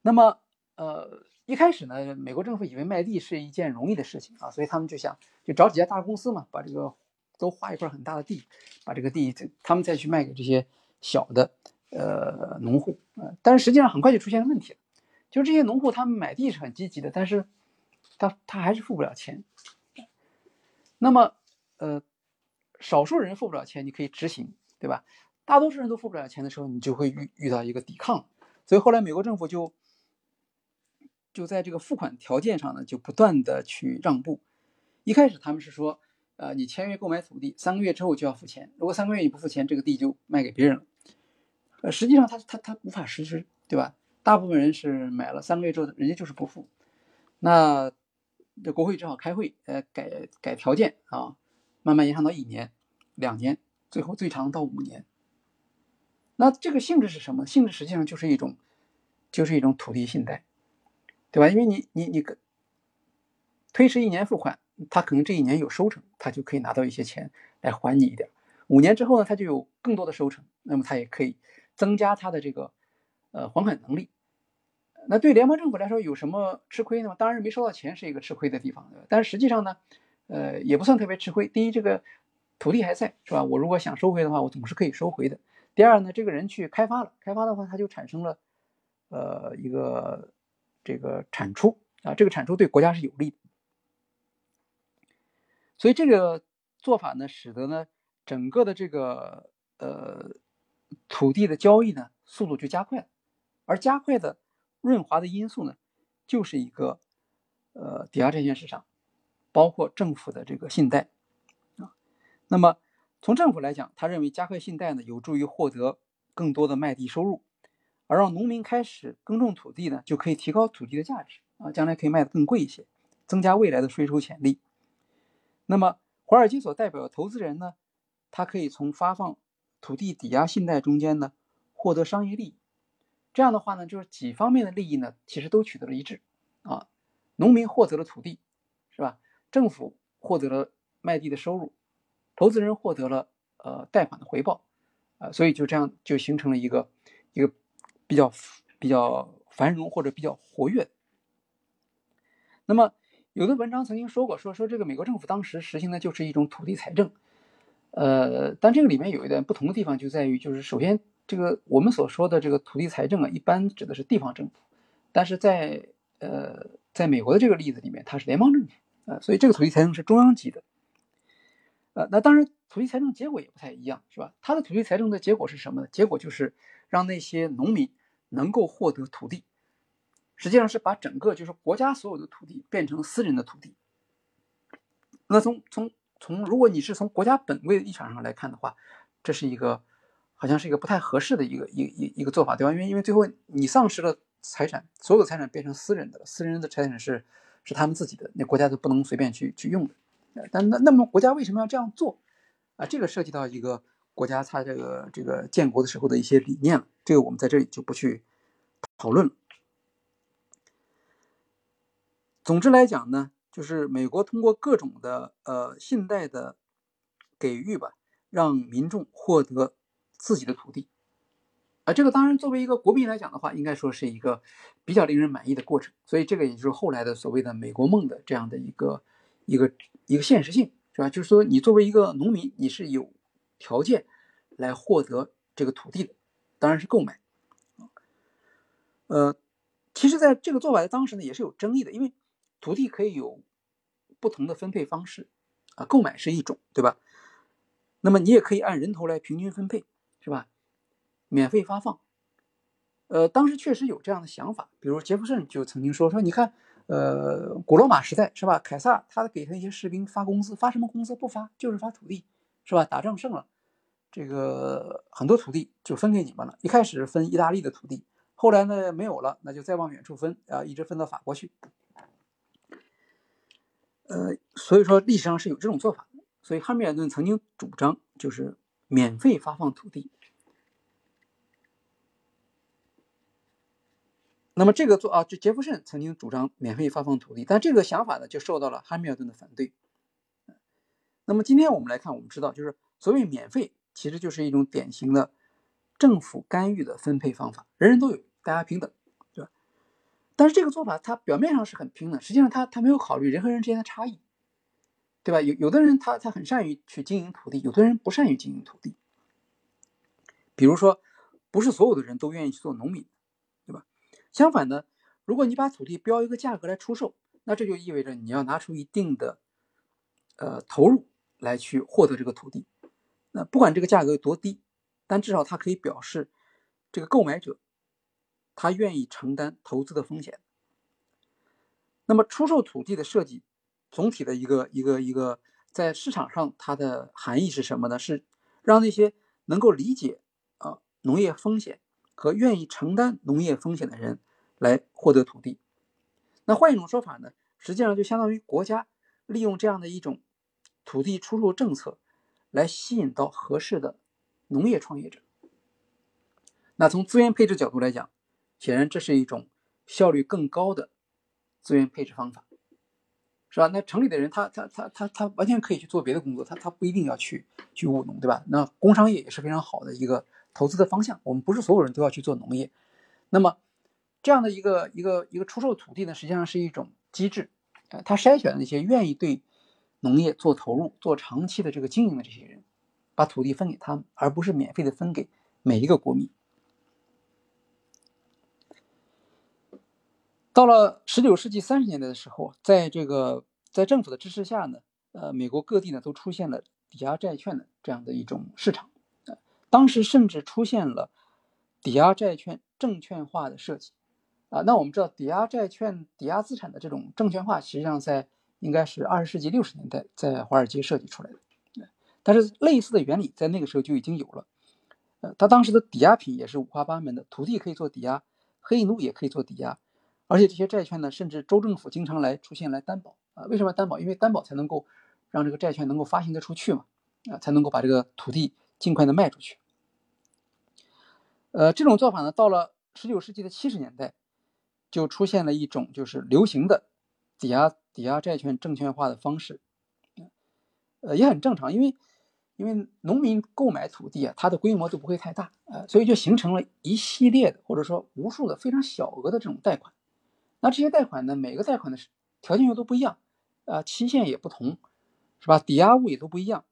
那么，呃，一开始呢，美国政府以为卖地是一件容易的事情啊，所以他们就想就找几家大公司嘛，把这个都划一块很大的地，把这个地他们再去卖给这些小的呃农户呃。但是实际上很快就出现了问题了，就是这些农户他们买地是很积极的，但是他他还是付不了钱。那么。呃，少数人付不了钱，你可以执行，对吧？大多数人都付不了钱的时候，你就会遇遇到一个抵抗。所以后来美国政府就就在这个付款条件上呢，就不断的去让步。一开始他们是说，呃，你签约购买土地，三个月之后就要付钱。如果三个月你不付钱，这个地就卖给别人了。呃，实际上他他他无法实施，对吧？大部分人是买了三个月之后，人家就是不付。那这国会只好开会，呃，改改条件啊。慢慢延长到一年、两年，最后最长到五年。那这个性质是什么？性质实际上就是一种，就是一种土地信贷，对吧？因为你你你推迟一年付款，他可能这一年有收成，他就可以拿到一些钱来还你一点。五年之后呢，他就有更多的收成，那么他也可以增加他的这个呃还款能力。那对联邦政府来说有什么吃亏呢？当然没收到钱是一个吃亏的地方，但是实际上呢？呃，也不算特别吃亏。第一，这个土地还在，是吧？我如果想收回的话，我总是可以收回的。第二呢，这个人去开发了，开发的话，他就产生了呃一个这个产出啊，这个产出对国家是有利的。所以这个做法呢，使得呢整个的这个呃土地的交易呢速度就加快了，而加快的润滑的因素呢，就是一个呃抵押债券市场。包括政府的这个信贷啊，那么从政府来讲，他认为加快信贷呢，有助于获得更多的卖地收入，而让农民开始耕种土地呢，就可以提高土地的价值啊，将来可以卖得更贵一些，增加未来的税收潜力。那么华尔街所代表的投资人呢，他可以从发放土地抵押信贷中间呢，获得商业利益。这样的话呢，就是几方面的利益呢，其实都取得了一致啊，农民获得了土地，是吧？政府获得了卖地的收入，投资人获得了呃贷款的回报，啊，所以就这样就形成了一个一个比较比较繁荣或者比较活跃。那么有的文章曾经说过，说说这个美国政府当时实行的就是一种土地财政，呃，但这个里面有一点不同的地方就在于，就是首先这个我们所说的这个土地财政啊，一般指的是地方政府，但是在呃在美国的这个例子里面，它是联邦政府。呃，所以这个土地财政是中央级的，呃，那当然土地财政结果也不太一样，是吧？它的土地财政的结果是什么呢？结果就是让那些农民能够获得土地，实际上是把整个就是国家所有的土地变成私人的土地。那从从从，如果你是从国家本位的立场上来看的话，这是一个好像是一个不太合适的一个一一一个做法，对吧？因为因为最后你丧失了财产，所有的财产变成私人的了，私人的财产是。是他们自己的，那国家都不能随便去去用的。但那那么国家为什么要这样做啊？这个涉及到一个国家它这个这个建国的时候的一些理念了，这个我们在这里就不去讨论了。总之来讲呢，就是美国通过各种的呃信贷的给予吧，让民众获得自己的土地，啊，这个当然作为一个国民来讲的话，应该说是一个比较令人满意的过程。所以这个也就是后来的所谓的美国梦的这样的一个一个一个现实性，是吧？就是说你作为一个农民，你是有条件来获得这个土地的，当然是购买。呃，其实在这个做法在当时呢也是有争议的，因为。土地可以有不同的分配方式，啊，购买是一种，对吧？那么你也可以按人头来平均分配，是吧？免费发放，呃，当时确实有这样的想法，比如杰弗逊就曾经说说，你看，呃，古罗马时代是吧？凯撒他给他那些士兵发工资，发什么工资？不发，就是发土地，是吧？打仗胜了，这个很多土地就分给你们了。一开始分意大利的土地，后来呢没有了，那就再往远处分啊，一直分到法国去。呃，所以说历史上是有这种做法的。所以汉密尔顿曾经主张就是免费发放土地。那么这个做啊，就杰弗逊曾经主张免费发放土地，但这个想法呢就受到了汉密尔顿的反对。那么今天我们来看，我们知道就是所谓免费，其实就是一种典型的政府干预的分配方法，人人都有，大家平等。对吧但是这个做法，它表面上是很平等，实际上它它没有考虑人和人之间的差异，对吧？有有的人他他很善于去经营土地，有的人不善于经营土地。比如说，不是所有的人都愿意去做农民，对吧？相反呢，如果你把土地标一个价格来出售，那这就意味着你要拿出一定的呃投入来去获得这个土地。那不管这个价格有多低，但至少它可以表示这个购买者。他愿意承担投资的风险。那么，出售土地的设计，总体的一个一个一个，在市场上它的含义是什么呢？是让那些能够理解啊农业风险和愿意承担农业风险的人来获得土地。那换一种说法呢，实际上就相当于国家利用这样的一种土地出售政策，来吸引到合适的农业创业者。那从资源配置角度来讲，显然，这是一种效率更高的资源配置方法，是吧？那城里的人，他他他他他完全可以去做别的工作，他他不一定要去去务农，对吧？那工商业也是非常好的一个投资的方向。我们不是所有人都要去做农业，那么这样的一个一个一个出售土地呢，实际上是一种机制，呃，他筛选那些愿意对农业做投入、做长期的这个经营的这些人，把土地分给他们，而不是免费的分给每一个国民。到了十九世纪三十年代的时候，在这个在政府的支持下呢，呃，美国各地呢都出现了抵押债券的这样的一种市场，当时甚至出现了抵押债券证券化的设计，啊，那我们知道抵押债券、抵押资产的这种证券化，实际上在应该是二十世纪六十年代在华尔街设计出来的，但是类似的原理在那个时候就已经有了，呃，它当时的抵押品也是五花八门的，土地可以做抵押，黑奴也可以做抵押。而且这些债券呢，甚至州政府经常来出现来担保啊？为什么担保？因为担保才能够让这个债券能够发行得出去嘛，啊，才能够把这个土地尽快的卖出去。呃，这种做法呢，到了十九世纪的七十年代，就出现了一种就是流行的抵押抵押债券证券化的方式，呃，也很正常，因为因为农民购买土地啊，它的规模都不会太大呃，所以就形成了一系列的或者说无数的非常小额的这种贷款。那这些贷款呢？每个贷款的条件又都不一样，啊，期限也不同，是吧？抵押物也都不一样，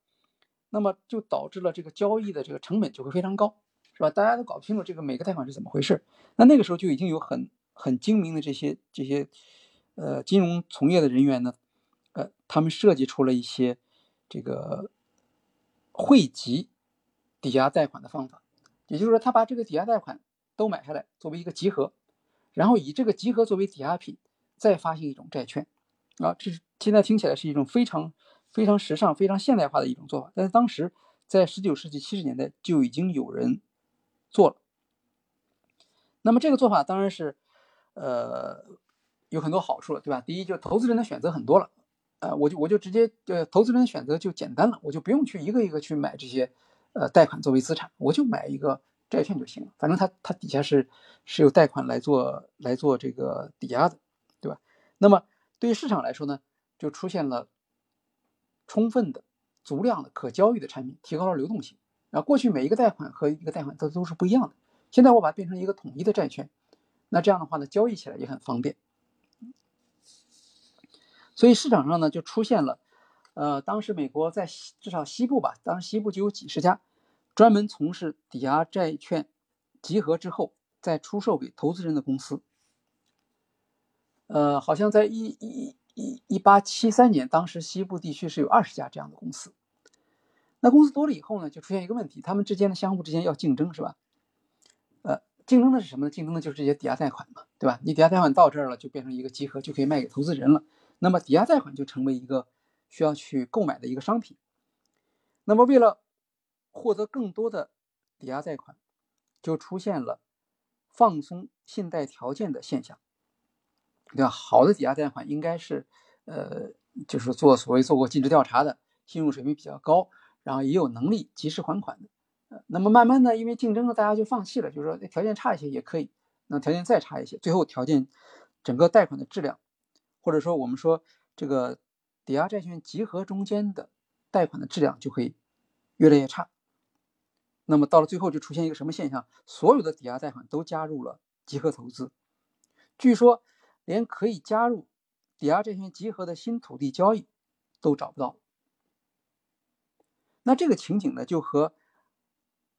那么就导致了这个交易的这个成本就会非常高，是吧？大家都搞不清楚这个每个贷款是怎么回事。那那个时候就已经有很很精明的这些这些呃金融从业的人员呢，呃，他们设计出了一些这个汇集抵押贷款的方法，也就是说，他把这个抵押贷款都买下来，作为一个集合。然后以这个集合作为抵押品，再发行一种债券，啊，这是现在听起来是一种非常非常时尚、非常现代化的一种做法。但是当时在十九世纪七十年代就已经有人做了。那么这个做法当然是，呃，有很多好处了，对吧？第一，就投资人的选择很多了，呃，我就我就直接呃，投资人的选择就简单了，我就不用去一个一个去买这些呃贷款作为资产，我就买一个债券就行了，反正它它底下是是有贷款来做来做这个抵押的，对吧？那么对于市场来说呢，就出现了充分的、足量的可交易的产品，提高了流动性。啊，过去每一个贷款和一个贷款它都是不一样的，现在我把它变成一个统一的债券，那这样的话呢，交易起来也很方便。所以市场上呢就出现了，呃，当时美国在至少西部吧，当时西部就有几十家专门从事抵押债券集合之后再出售给投资人的公司。呃，好像在一一一一八七三年，当时西部地区是有二十家这样的公司。那公司多了以后呢，就出现一个问题，他们之间的相互之间要竞争，是吧？呃，竞争的是什么呢？竞争的就是这些抵押贷款嘛，对吧？你抵押贷款到这儿了，就变成一个集合，就可以卖给投资人了。那么抵押贷款就成为一个需要去购买的一个商品。那么为了获得更多的抵押贷款，就出现了放松信贷条件的现象，对吧？好的抵押贷款应该是，呃，就是做所谓做过尽职调查的，信用水平比较高。然后也有能力及时还款的，呃，那么慢慢的，因为竞争呢，大家就放弃了，就是说条件差一些也可以，那条件再差一些，最后条件整个贷款的质量，或者说我们说这个抵押债券集合中间的贷款的质量就会越来越差。那么到了最后就出现一个什么现象？所有的抵押贷款都加入了集合投资，据说连可以加入抵押债券集合的新土地交易都找不到。那这个情景呢，就和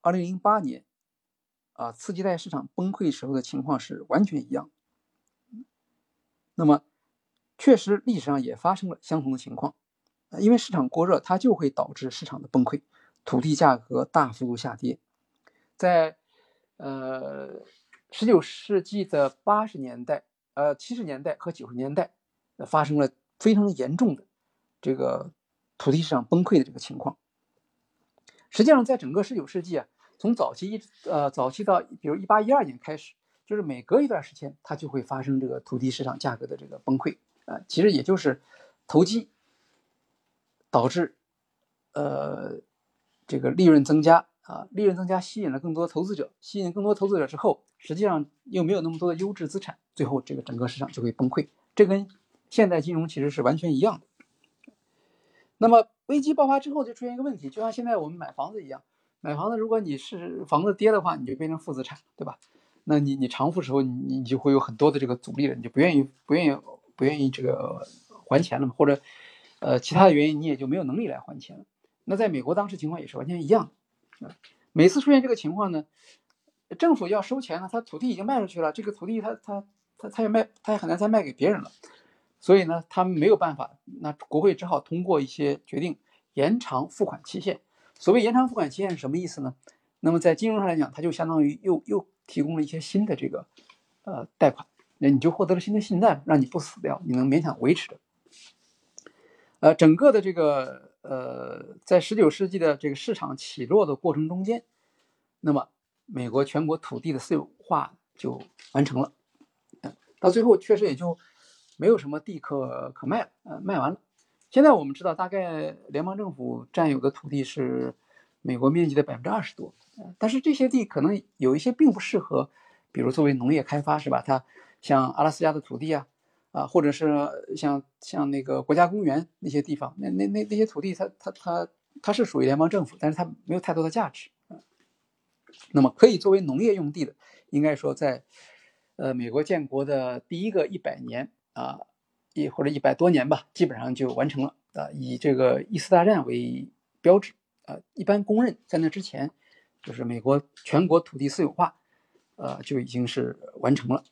二零零八年啊次级贷市场崩溃时候的情况是完全一样。那么，确实历史上也发生了相同的情况，因为市场过热，它就会导致市场的崩溃，土地价格大幅度下跌。在呃十九世纪的八十年代、呃七十年代和九十年代，发生了非常严重的这个土地市场崩溃的这个情况。实际上，在整个十九世纪啊，从早期一呃早期到比如一八一二年开始，就是每隔一段时间，它就会发生这个土地市场价格的这个崩溃啊。其实也就是投机导致呃这个利润增加啊，利润增加吸引了更多投资者，吸引更多投资者之后，实际上又没有那么多的优质资产，最后这个整个市场就会崩溃。这跟现代金融其实是完全一样的。那么危机爆发之后，就出现一个问题，就像现在我们买房子一样，买房子如果你是房子跌的话，你就变成负资产，对吧？那你你偿付时候，你你就会有很多的这个阻力了，你就不愿意不愿意不愿意这个还钱了嘛，或者呃其他的原因，你也就没有能力来还钱了。那在美国当时情况也是完全一样，啊，每次出现这个情况呢，政府要收钱呢，他土地已经卖出去了，这个土地他他他他也卖，他也很难再卖给别人了。所以呢，他们没有办法，那国会只好通过一些决定延长付款期限。所谓延长付款期限是什么意思呢？那么在金融上来讲，它就相当于又又提供了一些新的这个呃贷款，那你就获得了新的信贷，让你不死掉，你能勉强维持着。呃，整个的这个呃，在十九世纪的这个市场起落的过程中间，那么美国全国土地的私有化就完成了，到最后确实也就。没有什么地可可卖了，呃，卖完了。现在我们知道，大概联邦政府占有的土地是美国面积的百分之二十多，但是这些地可能有一些并不适合，比如作为农业开发，是吧？它像阿拉斯加的土地啊，啊，或者是像像那个国家公园那些地方，那那那那些土地，它它它它是属于联邦政府，但是它没有太多的价值。那么可以作为农业用地的，应该说在呃美国建国的第一个一百年。啊，一或者一百多年吧，基本上就完成了啊。以这个一次大战为标志啊，一般公认在那之前，就是美国全国土地私有化，呃，就已经是完成了。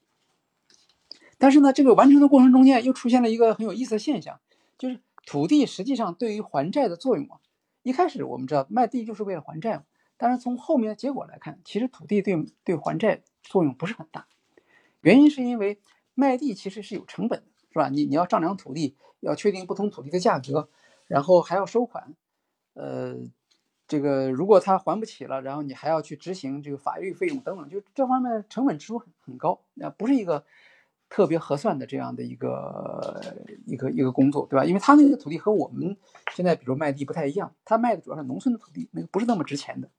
但是呢，这个完成的过程中间又出现了一个很有意思的现象，就是土地实际上对于还债的作用啊。一开始我们知道卖地就是为了还债，但是从后面的结果来看，其实土地对对还债作用不是很大，原因是因为。卖地其实是有成本的，是吧？你你要丈量土地，要确定不同土地的价格，然后还要收款，呃，这个如果他还不起了，然后你还要去执行这个法律费用等等，就这方面成本支出很很高，啊，不是一个特别合算的这样的一个一个一个工作，对吧？因为他那个土地和我们现在比如卖地不太一样，他卖的主要是农村的土地，那个不是那么值钱的。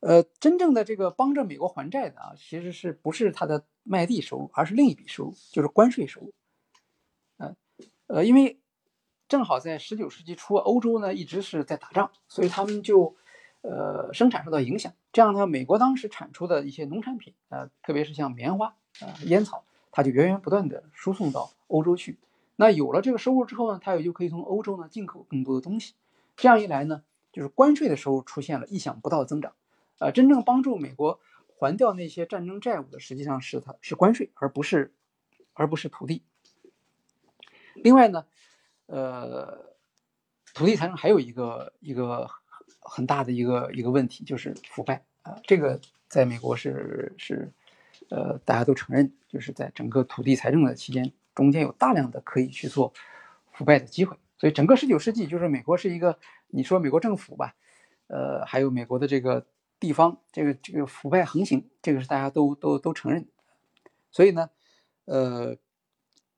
呃，真正的这个帮着美国还债的啊，其实是不是他的卖地收入，而是另一笔收入，就是关税收入。呃，呃，因为正好在十九世纪初，欧洲呢一直是在打仗，所以他们就呃生产受到影响。这样呢，美国当时产出的一些农产品，呃，特别是像棉花啊、烟草，它就源源不断的输送到欧洲去。那有了这个收入之后呢，它也就可以从欧洲呢进口更多的东西。这样一来呢，就是关税的收入出现了意想不到的增长。呃，真正帮助美国还掉那些战争债务的，实际上是它是关税，而不是而不是土地。另外呢，呃，土地财政还有一个一个很大的一个一个问题，就是腐败啊。这个在美国是是呃大家都承认，就是在整个土地财政的期间，中间有大量的可以去做腐败的机会。所以整个十九世纪，就是美国是一个你说美国政府吧，呃，还有美国的这个。地方这个这个腐败横行，这个是大家都都都承认，所以呢，呃，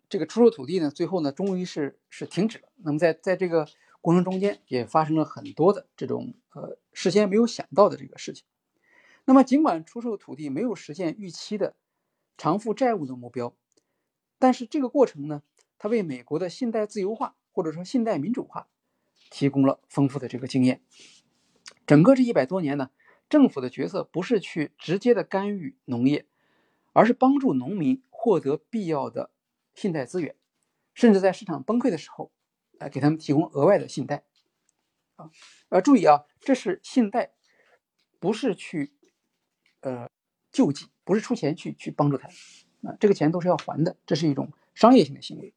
这个出售土地呢，最后呢，终于是是停止了。那么在在这个过程中间，也发生了很多的这种呃事先没有想到的这个事情。那么尽管出售土地没有实现预期的偿付债务的目标，但是这个过程呢，它为美国的信贷自由化或者说信贷民主化提供了丰富的这个经验。整个这一百多年呢。政府的角色不是去直接的干预农业，而是帮助农民获得必要的信贷资源，甚至在市场崩溃的时候，来给他们提供额外的信贷。啊，呃，注意啊，这是信贷，不是去呃救济，不是出钱去去帮助他，啊，这个钱都是要还的，这是一种商业性的行为。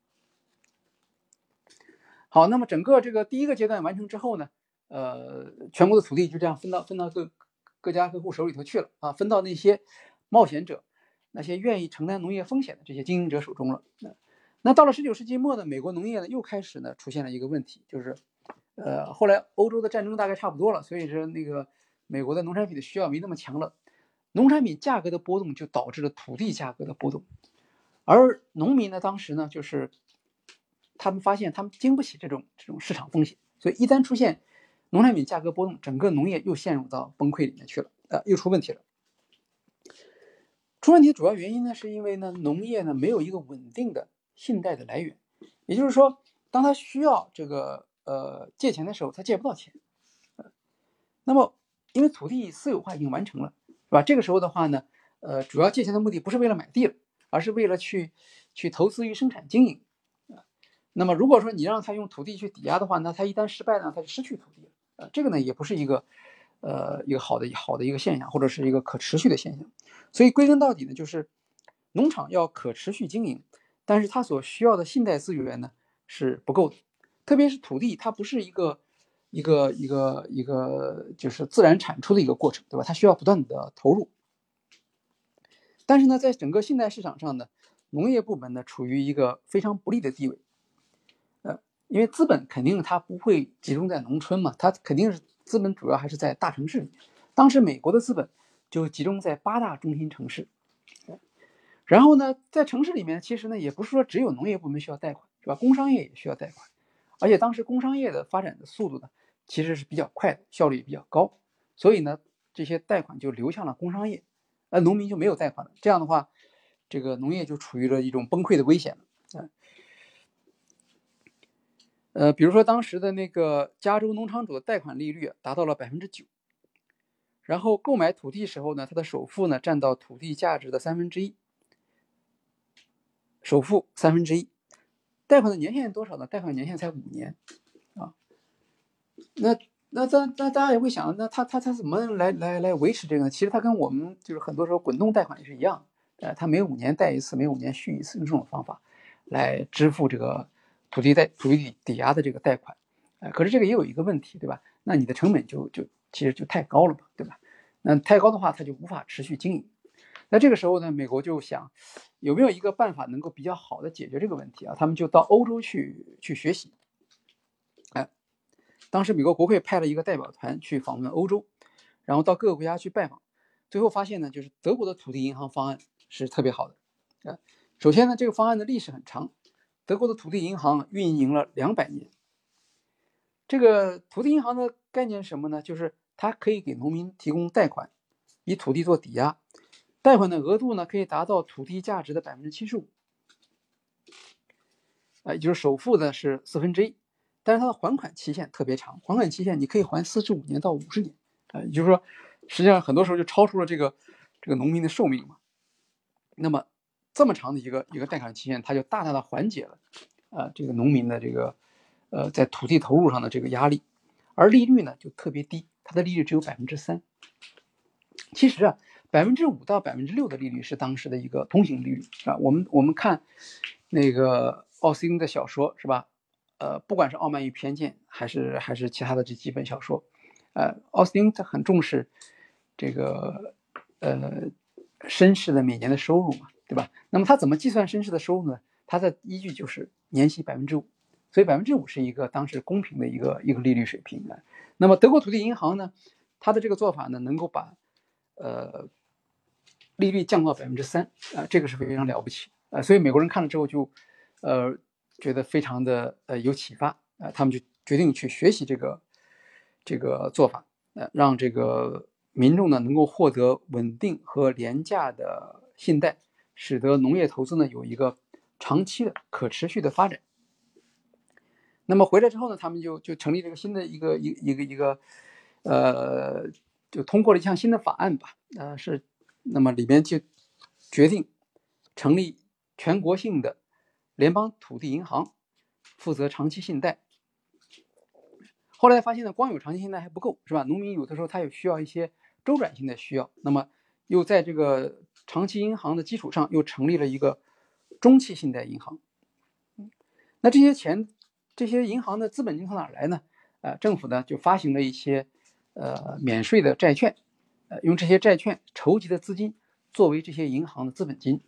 好，那么整个这个第一个阶段完成之后呢，呃，全国的土地就这样分到分到各。各家各户手里头去了啊，分到那些冒险者、那些愿意承担农业风险的这些经营者手中了。那那到了十九世纪末呢，美国农业呢又开始呢出现了一个问题，就是呃后来欧洲的战争大概差不多了，所以说那个美国的农产品的需要没那么强了，农产品价格的波动就导致了土地价格的波动，而农民呢当时呢就是他们发现他们经不起这种这种市场风险，所以一旦出现。农产品价格波动，整个农业又陷入到崩溃里面去了，呃，又出问题了。出问题的主要原因呢，是因为呢，农业呢没有一个稳定的信贷的来源，也就是说，当他需要这个呃借钱的时候，他借不到钱。那么，因为土地私有化已经完成了，是吧？这个时候的话呢，呃，主要借钱的目的不是为了买地了，而是为了去去投资于生产经营。那么，如果说你让他用土地去抵押的话，那他一旦失败呢，他就失去土地了。这个呢也不是一个，呃，一个好的好的一个现象，或者是一个可持续的现象。所以归根到底呢，就是农场要可持续经营，但是它所需要的信贷资源呢是不够的。特别是土地，它不是一个一个一个一个就是自然产出的一个过程，对吧？它需要不断的投入。但是呢，在整个信贷市场上呢，农业部门呢处于一个非常不利的地位。呃因为资本肯定它不会集中在农村嘛，它肯定是资本主要还是在大城市里面。当时美国的资本就集中在八大中心城市，然后呢，在城市里面其实呢也不是说只有农业部门需要贷款，是吧？工商业也需要贷款，而且当时工商业的发展的速度呢其实是比较快的，效率也比较高，所以呢这些贷款就流向了工商业，而农民就没有贷款了。这样的话，这个农业就处于了一种崩溃的危险了，呃，比如说当时的那个加州农场主的贷款利率达到了百分之九，然后购买土地时候呢，他的首付呢占到土地价值的三分之一，首付三分之一，贷款的年限多少呢？贷款年限才五年，那那那那大家也会想，那他他他怎么来来来维持这个呢？其实他跟我们就是很多时候滚动贷款也是一样，呃，他每五年贷一次，每五年续一次，用这种方法来支付这个。土地贷、土地抵押的这个贷款，呃，可是这个也有一个问题，对吧？那你的成本就就其实就太高了嘛，对吧？那太高的话，他就无法持续经营。那这个时候呢，美国就想有没有一个办法能够比较好的解决这个问题啊？他们就到欧洲去去学习。当时美国国会派了一个代表团去访问欧洲，然后到各个国家去拜访，最后发现呢，就是德国的土地银行方案是特别好的啊。首先呢，这个方案的历史很长，德国的土地银行运营了两百年。这个土地银行的概念是什么呢？就是它可以给农民提供贷款，以土地做抵押，贷款的额度呢可以达到土地价值的百分之七十五，啊，也就是首付的是四分之一，但是它的还款期限特别长，还款期限你可以还四十五年到五十年，啊，也就是说，实际上很多时候就超出了这个这个农民的寿命嘛。那么这么长的一个一个贷款期限，它就大大的缓解了啊这个农民的这个。呃，在土地投入上的这个压力，而利率呢就特别低，它的利率只有百分之三。其实啊，百分之五到百分之六的利率是当时的一个通行利率啊。我们我们看那个奥斯汀的小说是吧？呃，不管是《傲慢与偏见》还是还是其他的这几本小说，呃，奥斯汀他很重视这个呃绅士的每年的收入嘛，对吧？那么他怎么计算绅士的收入呢？他的依据就是年息百分之五。所以百分之五是一个当时公平的一个一个利率水平。那么德国土地银行呢，它的这个做法呢，能够把呃利率降到百分之三啊，这个是非常了不起啊。所以美国人看了之后就呃觉得非常的呃有启发。啊，他们就决定去学习这个这个做法，呃，让这个民众呢能够获得稳定和廉价的信贷，使得农业投资呢有一个长期的可持续的发展。那么回来之后呢，他们就就成立这个新的一个一一个一个，呃，就通过了一项新的法案吧，呃是，那么里边就决定成立全国性的联邦土地银行，负责长期信贷。后来发现呢，光有长期信贷还不够，是吧？农民有的时候他也需要一些周转性的需要，那么又在这个长期银行的基础上又成立了一个中期信贷银行。那这些钱。这些银行的资本金从哪来呢？呃，政府呢就发行了一些呃免税的债券，呃，用这些债券筹集的资金作为这些银行的资本金。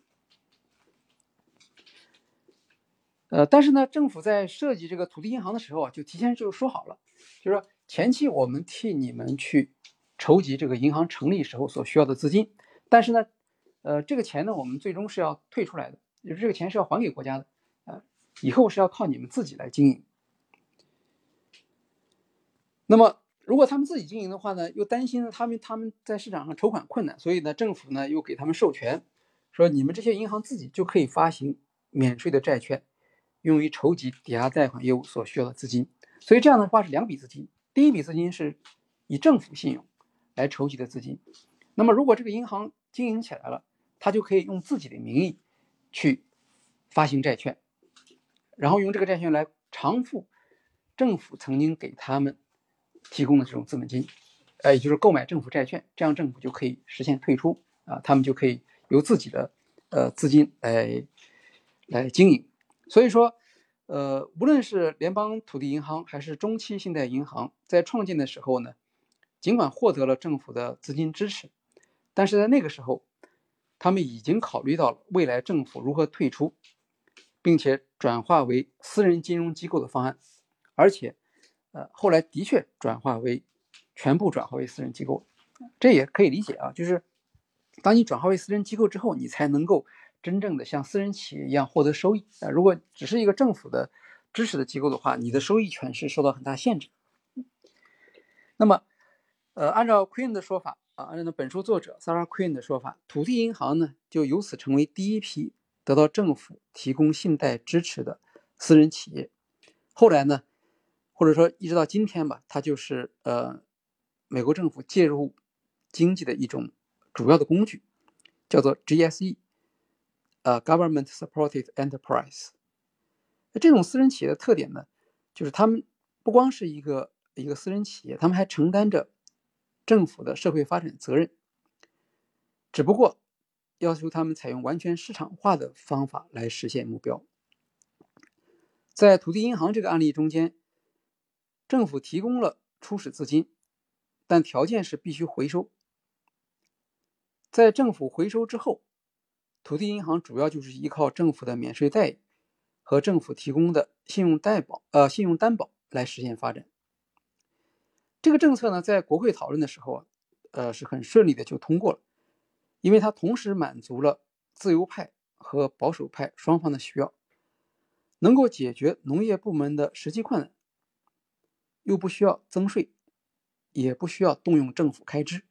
呃，但是呢，政府在设计这个土地银行的时候啊，就提前就说好了，就是说前期我们替你们去筹集这个银行成立时候所需要的资金，但是呢，呃，这个钱呢，我们最终是要退出来的，就是这个钱是要还给国家的。呃以后是要靠你们自己来经营。那么，如果他们自己经营的话呢，又担心他们他们在市场上筹款困难，所以呢，政府呢又给他们授权，说你们这些银行自己就可以发行免税的债券，用于筹集抵押贷款业务所需要的资金。所以这样的话是两笔资金，第一笔资金是以政府信用来筹集的资金。那么，如果这个银行经营起来了，他就可以用自己的名义去发行债券。然后用这个债券来偿付政府曾经给他们提供的这种资本金，呃，也就是购买政府债券，这样政府就可以实现退出啊，他们就可以由自己的呃资金来来经营。所以说，呃，无论是联邦土地银行还是中期信贷银行，在创建的时候呢，尽管获得了政府的资金支持，但是在那个时候，他们已经考虑到了未来政府如何退出。并且转化为私人金融机构的方案，而且，呃，后来的确转化为全部转化为私人机构，这也可以理解啊。就是当你转化为私人机构之后，你才能够真正的像私人企业一样获得收益啊。如果只是一个政府的支持的机构的话，你的收益权是受到很大限制。那么，呃，按照 Queen 的说法啊，按照本书作者 Sarah Queen 的说法，土地银行呢就由此成为第一批。得到政府提供信贷支持的私人企业，后来呢，或者说一直到今天吧，它就是呃美国政府介入经济的一种主要的工具，叫做 GSE，呃，Government Supported Enterprise。那这种私人企业的特点呢，就是他们不光是一个一个私人企业，他们还承担着政府的社会发展责任，只不过。要求他们采用完全市场化的方法来实现目标。在土地银行这个案例中间，政府提供了初始资金，但条件是必须回收。在政府回收之后，土地银行主要就是依靠政府的免税贷和政府提供的信用担保呃信用担保来实现发展。这个政策呢，在国会讨论的时候啊，呃是很顺利的就通过了。因为它同时满足了自由派和保守派双方的需要，能够解决农业部门的实际困难，又不需要增税，也不需要动用政府开支，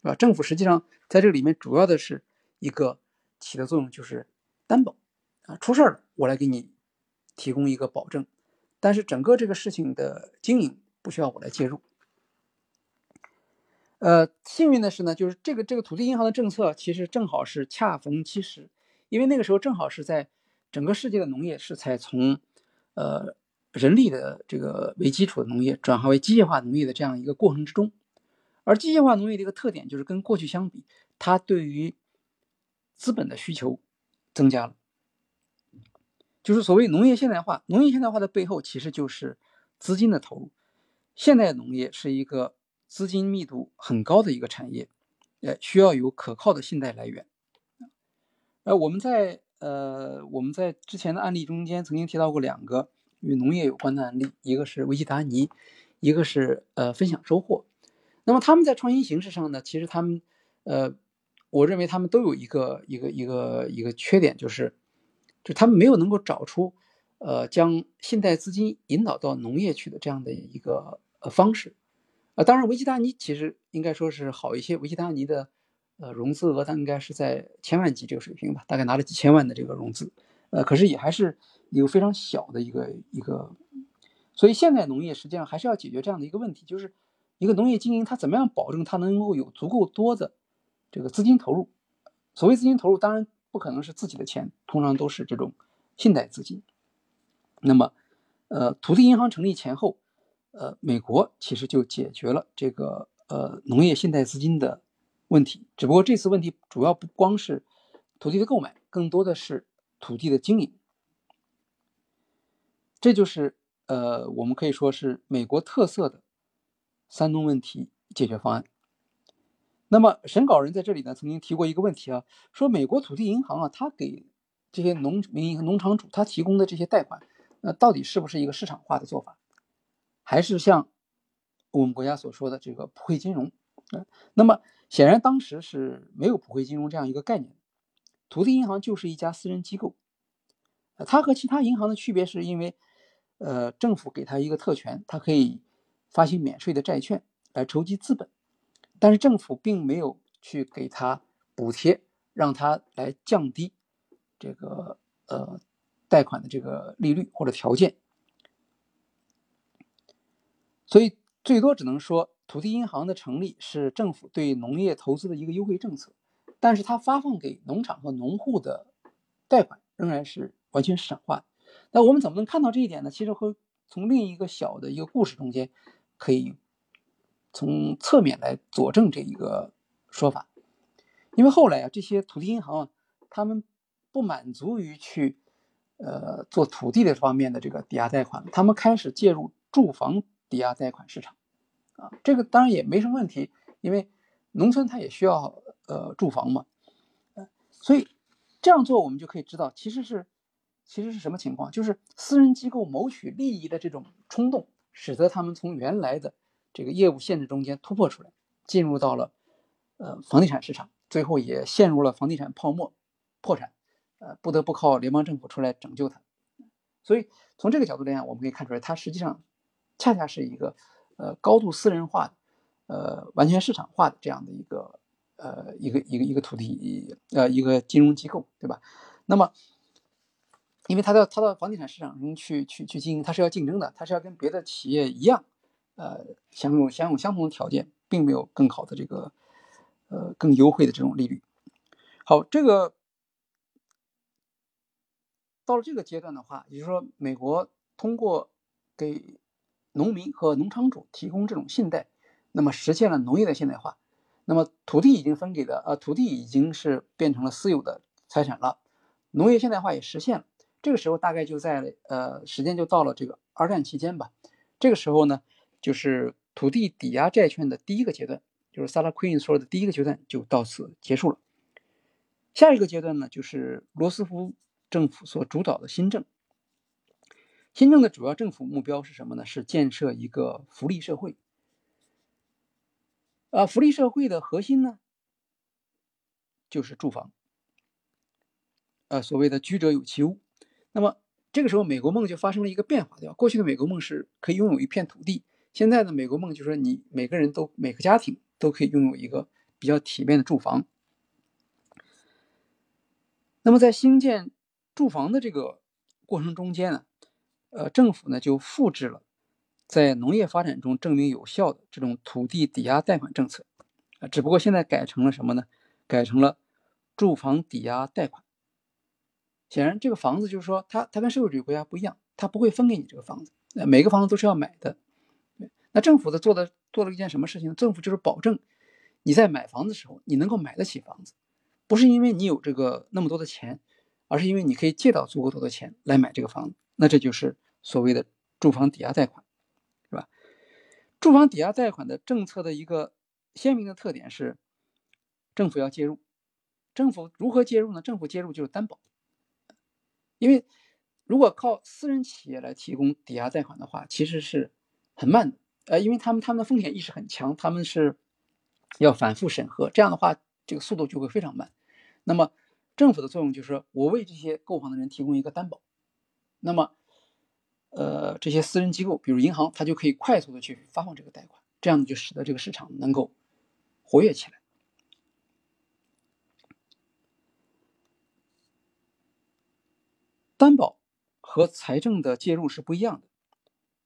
啊？政府实际上在这里面主要的是一个起的作用就是担保啊，出事儿了我来给你提供一个保证，但是整个这个事情的经营不需要我来介入。呃，幸运的是呢，就是这个这个土地银行的政策其实正好是恰逢其时，因为那个时候正好是在整个世界的农业是才从呃人力的这个为基础的农业转化为机械化农业的这样一个过程之中，而机械化农业的一个特点就是跟过去相比，它对于资本的需求增加了，就是所谓农业现代化，农业现代化的背后其实就是资金的投入，现代农业是一个。资金密度很高的一个产业，呃，需要有可靠的信贷来源。呃，我们在呃我们在之前的案例中间曾经提到过两个与农业有关的案例，一个是维吉达尼，一个是呃分享收获。那么他们在创新形式上呢，其实他们呃，我认为他们都有一个一个一个一个缺点，就是就他们没有能够找出呃将信贷资金引导到农业去的这样的一个呃方式。啊，当然，维基达尼其实应该说是好一些。维基达尼的呃融资额，它应该是在千万级这个水平吧，大概拿了几千万的这个融资，呃，可是也还是一个非常小的一个一个。所以现代农业实际上还是要解决这样的一个问题，就是一个农业经营它怎么样保证它能够有足够多的这个资金投入。所谓资金投入，当然不可能是自己的钱，通常都是这种信贷资金。那么，呃，土地银行成立前后。呃，美国其实就解决了这个呃农业信贷资金的问题，只不过这次问题主要不光是土地的购买，更多的是土地的经营。这就是呃我们可以说是美国特色的三农问题解决方案。那么审稿人在这里呢曾经提过一个问题啊，说美国土地银行啊，他给这些农民和农场主他提供的这些贷款，那到底是不是一个市场化的做法？还是像我们国家所说的这个普惠金融，呃，那么显然当时是没有普惠金融这样一个概念。土地银行就是一家私人机构，它和其他银行的区别是因为，呃，政府给它一个特权，它可以发行免税的债券来筹集资本，但是政府并没有去给他补贴，让他来降低这个呃贷款的这个利率或者条件。所以最多只能说，土地银行的成立是政府对农业投资的一个优惠政策，但是它发放给农场和农户的贷款仍然是完全市场化。那我们怎么能看到这一点呢？其实和从另一个小的一个故事中间，可以从侧面来佐证这一个说法。因为后来啊，这些土地银行啊，他们不满足于去呃做土地的方面的这个抵押贷款，他们开始介入住房。抵押贷款市场，啊，这个当然也没什么问题，因为农村它也需要呃住房嘛，所以这样做我们就可以知道，其实是其实是什么情况？就是私人机构谋取利益的这种冲动，使得他们从原来的这个业务限制中间突破出来，进入到了呃房地产市场，最后也陷入了房地产泡沫破产，呃不得不靠联邦政府出来拯救它。所以从这个角度来讲，我们可以看出来，它实际上。恰恰是一个，呃，高度私人化的，呃，完全市场化的这样的一个，呃，一个一个一个土地，呃，一个金融机构，对吧？那么，因为他到他到房地产市场中去去去经营，他是要竞争的，他是要跟别的企业一样，呃，享有享有相同的条件，并没有更好的这个，呃，更优惠的这种利率。好，这个到了这个阶段的话，也就是说，美国通过给农民和农场主提供这种信贷，那么实现了农业的现代化。那么土地已经分给的，呃，土地已经是变成了私有的财产了，农业现代化也实现了。这个时候大概就在呃时间就到了这个二战期间吧。这个时候呢，就是土地抵押债券的第一个阶段，就是萨拉奎因说的第一个阶段就到此结束了。下一个阶段呢，就是罗斯福政府所主导的新政。新政的主要政府目标是什么呢？是建设一个福利社会。啊，福利社会的核心呢，就是住房。呃，所谓的居者有其屋。那么这个时候，美国梦就发生了一个变化，对吧？过去的美国梦是可以拥有一片土地，现在的美国梦就是说，你每个人都每个家庭都可以拥有一个比较体面的住房。那么在兴建住房的这个过程中间呢，呃，政府呢就复制了在农业发展中证明有效的这种土地抵押贷款政策，啊，只不过现在改成了什么呢？改成了住房抵押贷款。显然，这个房子就是说，它它跟社会主义国家不一样，它不会分给你这个房子，呃，每个房子都是要买的。那政府的做的做了一件什么事情？政府就是保证你在买房的时候，你能够买得起房子，不是因为你有这个那么多的钱，而是因为你可以借到足够多的钱来买这个房子。那这就是所谓的住房抵押贷款，是吧？住房抵押贷款的政策的一个鲜明的特点是，政府要介入。政府如何介入呢？政府介入就是担保。因为如果靠私人企业来提供抵押贷款的话，其实是很慢的，呃，因为他们他们的风险意识很强，他们是要反复审核，这样的话，这个速度就会非常慢。那么政府的作用就是我为这些购房的人提供一个担保，那么，呃，这些私人机构，比如银行，它就可以快速的去发放这个贷款，这样就使得这个市场能够活跃起来。担保和财政的介入是不一样的。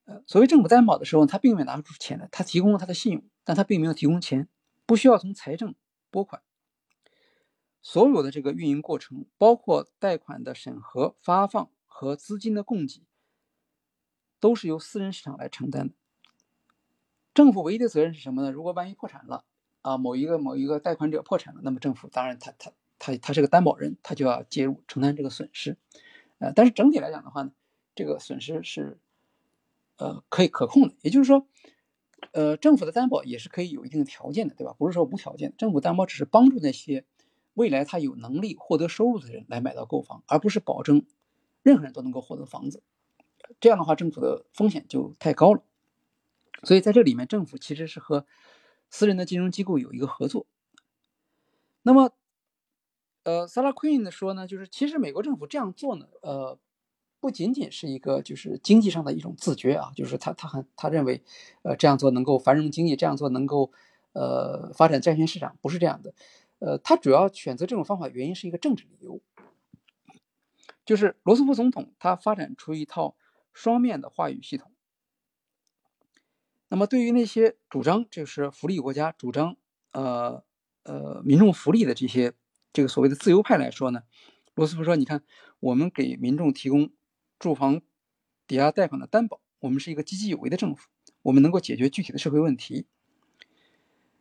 呃，所谓政府担保的时候，他并没有拿出钱来，他提供了他的信用，但他并没有提供钱，不需要从财政拨款。所有的这个运营过程，包括贷款的审核、发放和资金的供给，都是由私人市场来承担的。政府唯一的责任是什么呢？如果万一破产了，啊，某一个某一个贷款者破产了，那么政府当然他他他他是个担保人，他就要介入承担这个损失。呃，但是整体来讲的话呢，这个损失是，呃，可以可控的。也就是说，呃，政府的担保也是可以有一定的条件的，对吧？不是说无条件。政府担保只是帮助那些未来他有能力获得收入的人来买到购房，而不是保证任何人都能够获得房子。这样的话，政府的风险就太高了。所以在这里面，政府其实是和私人的金融机构有一个合作。那么。呃，萨拉奎因的说呢，就是其实美国政府这样做呢，呃，不仅仅是一个就是经济上的一种自觉啊，就是他他很他认为，呃，这样做能够繁荣经济，这样做能够呃发展债券市场，不是这样的。呃，他主要选择这种方法原因是一个政治理由，就是罗斯福总统他发展出一套双面的话语系统。那么对于那些主张就是福利国家、主张呃呃民众福利的这些。这个所谓的自由派来说呢，罗斯福说：“你看，我们给民众提供住房抵押贷款的担保，我们是一个积极有为的政府，我们能够解决具体的社会问题。”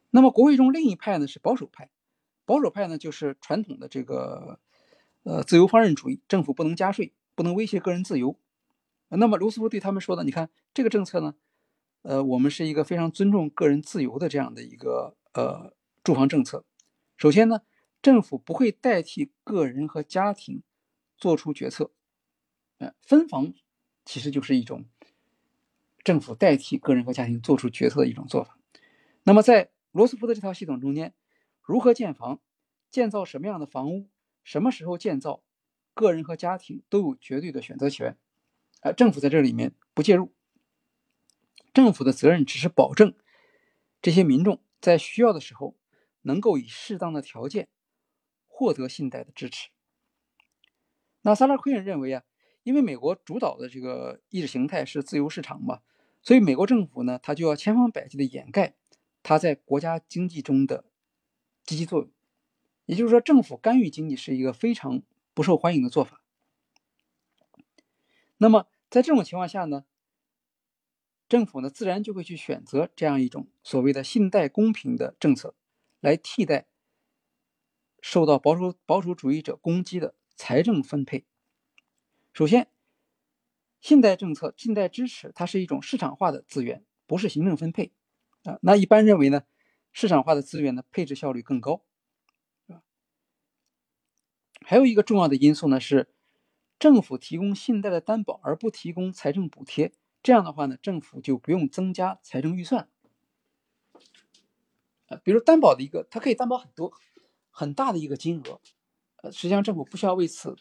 那么，国会中另一派呢是保守派，保守派呢就是传统的这个呃自由放任主义，政府不能加税，不能威胁个人自由。那么，罗斯福对他们说呢：“你看，这个政策呢，呃，我们是一个非常尊重个人自由的这样的一个呃住房政策。首先呢。”政府不会代替个人和家庭做出决策，呃，分房其实就是一种政府代替个人和家庭做出决策的一种做法。那么，在罗斯福的这套系统中间，如何建房、建造什么样的房屋、什么时候建造，个人和家庭都有绝对的选择权，呃，政府在这里面不介入。政府的责任只是保证这些民众在需要的时候能够以适当的条件。获得信贷的支持。那萨拉奎恩认为啊，因为美国主导的这个意识形态是自由市场嘛，所以美国政府呢，它就要千方百计的掩盖它在国家经济中的积极作用。也就是说，政府干预经济是一个非常不受欢迎的做法。那么在这种情况下呢，政府呢自然就会去选择这样一种所谓的信贷公平的政策来替代。受到保守保守主义者攻击的财政分配。首先，信贷政策、信贷支持，它是一种市场化的资源，不是行政分配啊。那一般认为呢，市场化的资源呢，配置效率更高，还有一个重要的因素呢是，政府提供信贷的担保而不提供财政补贴，这样的话呢，政府就不用增加财政预算。比如担保的一个，它可以担保很多。很大的一个金额，呃，实际上政府不需要为此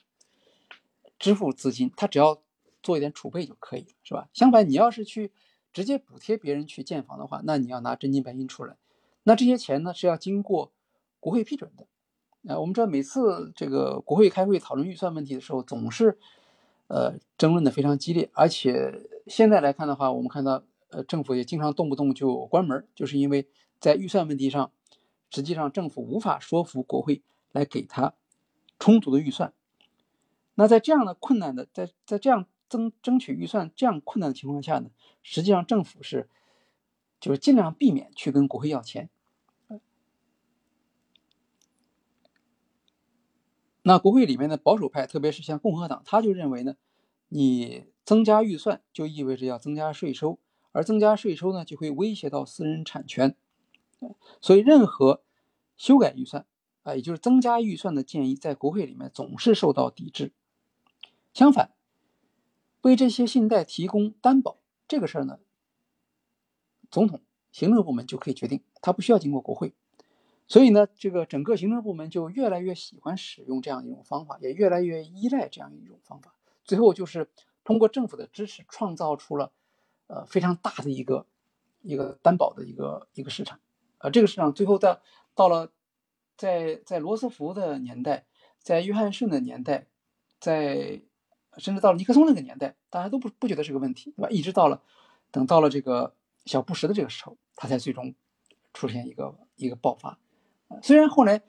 支付资金，他只要做一点储备就可以了，是吧？相反，你要是去直接补贴别人去建房的话，那你要拿真金白银出来，那这些钱呢是要经过国会批准的。啊，我们知道每次这个国会开会讨论预算问题的时候，总是呃争论的非常激烈，而且现在来看的话，我们看到呃政府也经常动不动就关门，就是因为在预算问题上，实际上政府无法说服国会来给他充足的预算。那在这样的困难的，在在这样争争取预算这样困难的情况下呢，实际上政府是就是尽量避免去跟国会要钱。那国会里面的保守派，特别是像共和党，他就认为呢，你增加预算就意味着要增加税收，而增加税收呢，就会威胁到私人产权，所以任何修改预算啊，也就是增加预算的建议，在国会里面总是受到抵制。相反，为这些信贷提供担保这个事儿呢，总统行政部门就可以决定，他不需要经过国会。所以呢，这个整个行政部门就越来越喜欢使用这样一种方法，也越来越依赖这样一种方法。最后就是通过政府的支持，创造出了呃非常大的一个一个担保的一个一个市场。呃，这个市场最后在到了在在罗斯福的年代，在约翰逊的年代，在甚至到了尼克松那个年代，大家都不不觉得是个问题，对吧？一直到了等到了这个小布什的这个时候，他才最终出现一个一个爆发。虽然后来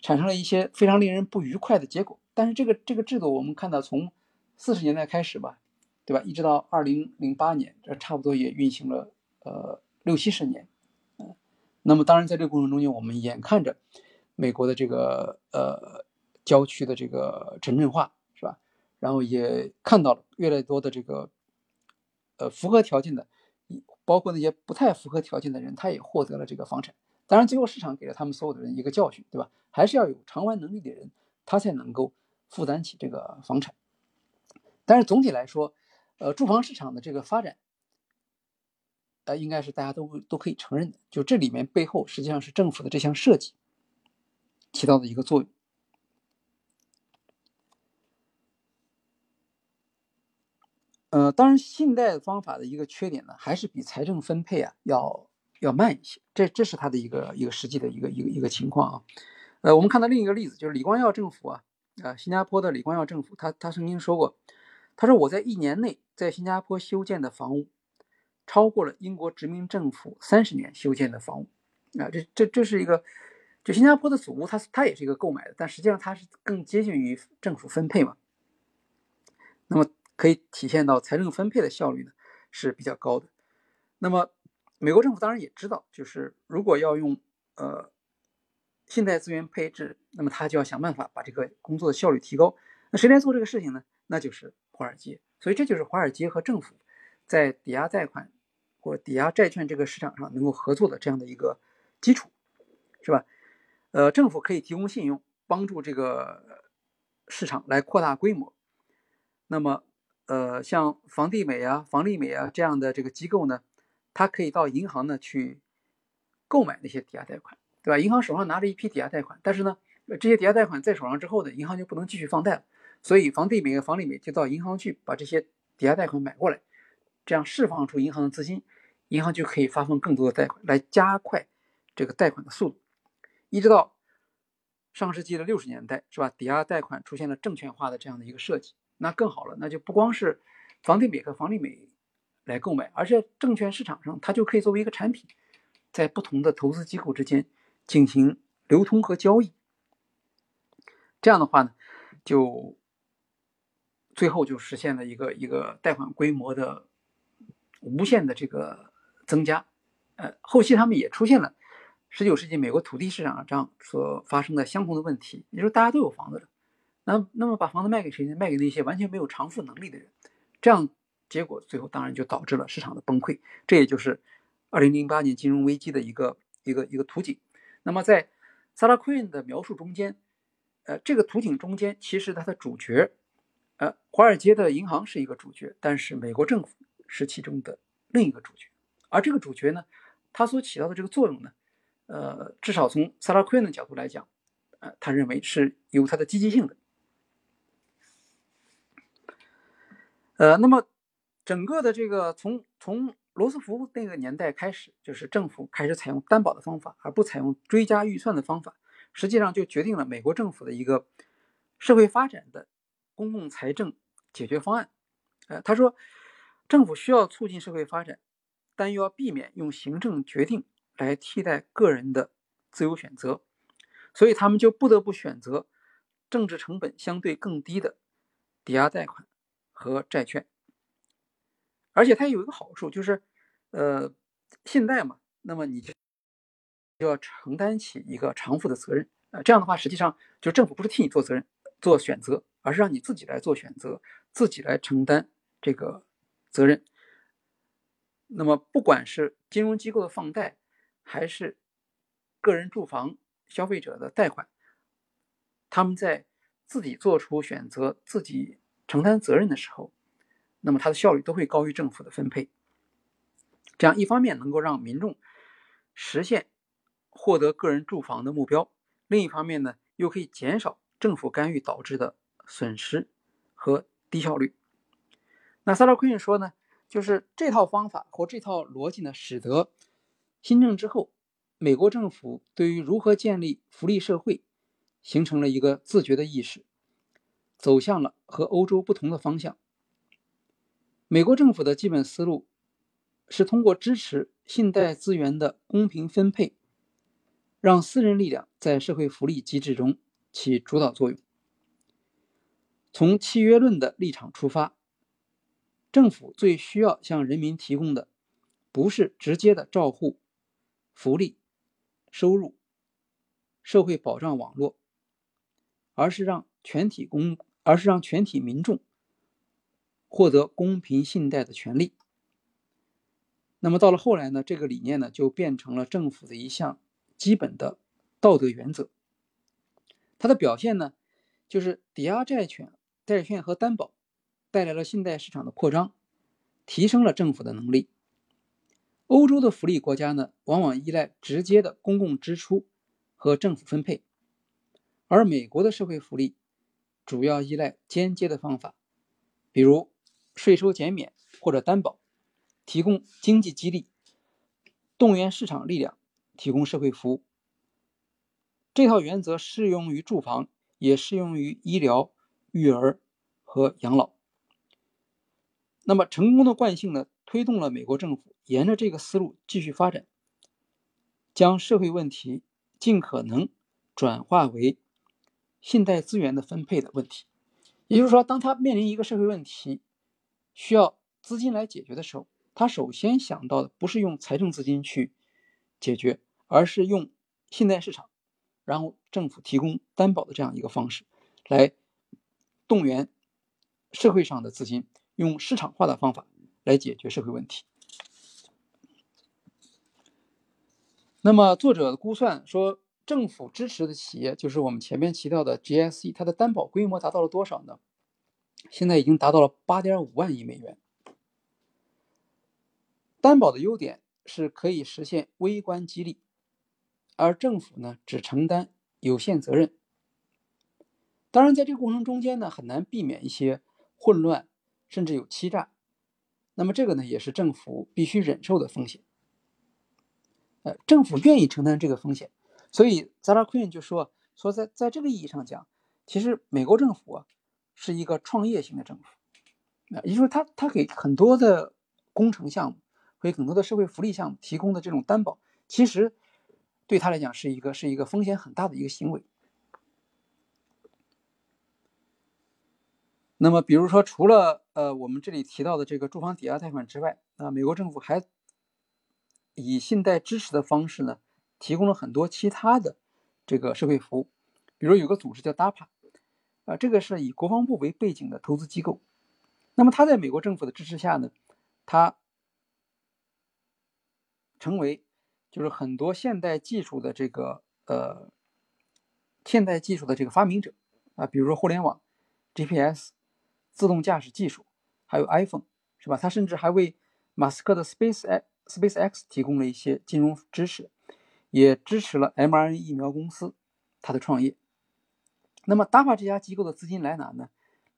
产生了一些非常令人不愉快的结果，但是这个这个制度，我们看到从四十年代开始吧，对吧？一直到二零零八年，这差不多也运行了呃六七十年。嗯，那么当然在这个过程中间，我们眼看着美国的这个呃郊区的这个城镇化，然后也看到了越来越多的这个呃符合条件的，包括那些不太符合条件的人，他也获得了这个房产。当然，最后市场给了他们所有的人一个教训，对吧？还是要有偿还能力的人，他才能够负担起这个房产。但是总体来说，呃，住房市场的这个发展，呃，应该是大家都都可以承认的。就这里面背后实际上是政府的这项设计起到的一个作用。呃，当然，信贷方法的一个缺点呢，还是比财政分配啊要。要慢一些，这这是他的一个一个实际的一个一个一个情况啊。呃，我们看到另一个例子，就是李光耀政府啊，啊，新加坡的李光耀政府，他他曾经说过，他说我在一年内在新加坡修建的房屋，超过了英国殖民政府三十年修建的房屋啊。这这这是一个，就新加坡的祖屋，它它也是一个购买的，但实际上它是更接近于政府分配嘛。那么可以体现到财政分配的效率呢是比较高的。那么。美国政府当然也知道，就是如果要用呃信贷资源配置，那么他就要想办法把这个工作的效率提高。那谁来做这个事情呢？那就是华尔街。所以这就是华尔街和政府在抵押贷款或抵押债券这个市场上能够合作的这样的一个基础，是吧？呃，政府可以提供信用，帮助这个市场来扩大规模。那么，呃，像房地美啊、房利美啊这样的这个机构呢？它可以到银行呢去购买那些抵押贷款，对吧？银行手上拿着一批抵押贷款，但是呢，这些抵押贷款在手上之后呢，银行就不能继续放贷了。所以房地美和房利美就到银行去把这些抵押贷款买过来，这样释放出银行的资金，银行就可以发放更多的贷款，来加快这个贷款的速度。一直到上世纪的六十年代，是吧？抵押贷款出现了证券化的这样的一个设计，那更好了，那就不光是房地美和房利美。来购买，而且证券市场上它就可以作为一个产品，在不同的投资机构之间进行流通和交易。这样的话呢，就最后就实现了一个一个贷款规模的无限的这个增加。呃，后期他们也出现了十九世纪美国土地市场上所发生的相同的问题，也就是大家都有房子了，那那么把房子卖给谁呢？卖给那些完全没有偿付能力的人，这样。结果最后当然就导致了市场的崩溃，这也就是二零零八年金融危机的一个一个一个图景。那么在萨拉奎恩的描述中间，呃，这个图景中间其实它的主角，呃，华尔街的银行是一个主角，但是美国政府是其中的另一个主角。而这个主角呢，他所起到的这个作用呢，呃，至少从萨拉奎恩的角度来讲，呃，他认为是有它的积极性的。呃，那么整个的这个从从罗斯福那个年代开始，就是政府开始采用担保的方法，而不采用追加预算的方法，实际上就决定了美国政府的一个社会发展的公共财政解决方案。呃，他说，政府需要促进社会发展，但又要避免用行政决定来替代个人的自由选择，所以他们就不得不选择政治成本相对更低的抵押贷款和债券。而且它有一个好处，就是，呃，信贷嘛，那么你就要承担起一个偿付的责任。呃，这样的话，实际上就政府不是替你做责任、做选择，而是让你自己来做选择，自己来承担这个责任。那么，不管是金融机构的放贷，还是个人住房消费者的贷款，他们在自己做出选择、自己承担责任的时候。那么它的效率都会高于政府的分配，这样一方面能够让民众实现获得个人住房的目标，另一方面呢又可以减少政府干预导致的损失和低效率。那萨拉奎因说呢，就是这套方法或这套逻辑呢，使得新政之后，美国政府对于如何建立福利社会形成了一个自觉的意识，走向了和欧洲不同的方向。美国政府的基本思路是通过支持信贷资源的公平分配，让私人力量在社会福利机制中起主导作用。从契约论的立场出发，政府最需要向人民提供的不是直接的照护、福利、收入、社会保障网络，而是让全体公，而是让全体民众。获得公平信贷的权利。那么到了后来呢？这个理念呢，就变成了政府的一项基本的道德原则。它的表现呢，就是抵押债券、债券和担保带来了信贷市场的扩张，提升了政府的能力。欧洲的福利国家呢，往往依赖直接的公共支出和政府分配，而美国的社会福利主要依赖间接的方法，比如。税收减免或者担保，提供经济激励，动员市场力量，提供社会服务。这套原则适用于住房，也适用于医疗、育儿和养老。那么，成功的惯性呢，推动了美国政府沿着这个思路继续发展，将社会问题尽可能转化为信贷资源的分配的问题。也就是说，当他面临一个社会问题，需要资金来解决的时候，他首先想到的不是用财政资金去解决，而是用信贷市场，然后政府提供担保的这样一个方式，来动员社会上的资金，用市场化的方法来解决社会问题。那么作者估算说，政府支持的企业，就是我们前面提到的 GSE，它的担保规模达到了多少呢？现在已经达到了八点五万亿美元。担保的优点是可以实现微观激励，而政府呢只承担有限责任。当然，在这个过程中间呢，很难避免一些混乱，甚至有欺诈。那么这个呢，也是政府必须忍受的风险。呃，政府愿意承担这个风险，所以扎拉奎恩就说说，在在这个意义上讲，其实美国政府啊。是一个创业型的政府，啊，也就是说，他他给很多的工程项目，给很多的社会福利项目提供的这种担保，其实对他来讲是一个是一个风险很大的一个行为。那么，比如说，除了呃我们这里提到的这个住房抵押贷款之外，啊，美国政府还以信贷支持的方式呢，提供了很多其他的这个社会服务，比如有个组织叫 DAPA。啊，这个是以国防部为背景的投资机构，那么它在美国政府的支持下呢，它成为就是很多现代技术的这个呃现代技术的这个发明者啊，比如说互联网、GPS、自动驾驶技术，还有 iPhone，是吧？它甚至还为马斯克的 Space X Space X 提供了一些金融支持，也支持了 mRNA 疫苗公司它的创业。那么，DAPA 这家机构的资金来哪呢？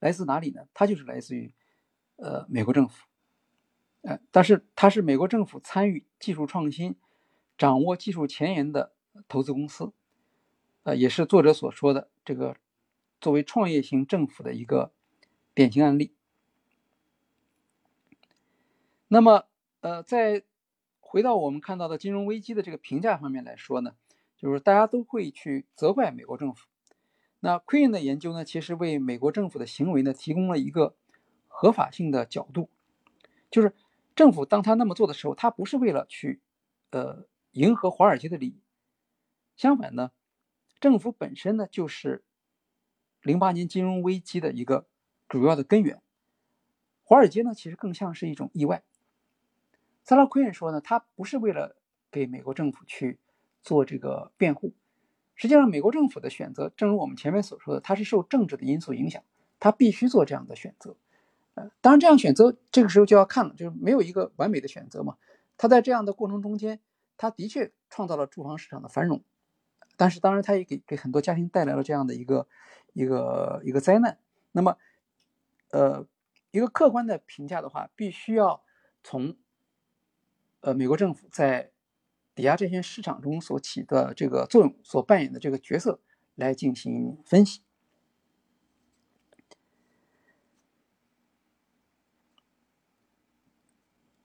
来自哪里呢？它就是来自于呃美国政府，呃，但是它是美国政府参与技术创新、掌握技术前沿的投资公司，呃，也是作者所说的这个作为创业型政府的一个典型案例。那么，呃，在回到我们看到的金融危机的这个评价方面来说呢，就是大家都会去责怪美国政府。那 Queen 的研究呢，其实为美国政府的行为呢提供了一个合法性的角度，就是政府当他那么做的时候，他不是为了去呃迎合华尔街的利益，相反呢，政府本身呢就是零八年金融危机的一个主要的根源，华尔街呢其实更像是一种意外。萨拉奎恩说呢，他不是为了给美国政府去做这个辩护。实际上，美国政府的选择，正如我们前面所说的，它是受政治的因素影响，他必须做这样的选择。呃，当然，这样选择这个时候就要看了，就是没有一个完美的选择嘛。他在这样的过程中间，他的确创造了住房市场的繁荣，但是当然，他也给给很多家庭带来了这样的一个一个一个灾难。那么，呃，一个客观的评价的话，必须要从呃美国政府在。抵押债券市场中所起的这个作用，所扮演的这个角色来进行分析。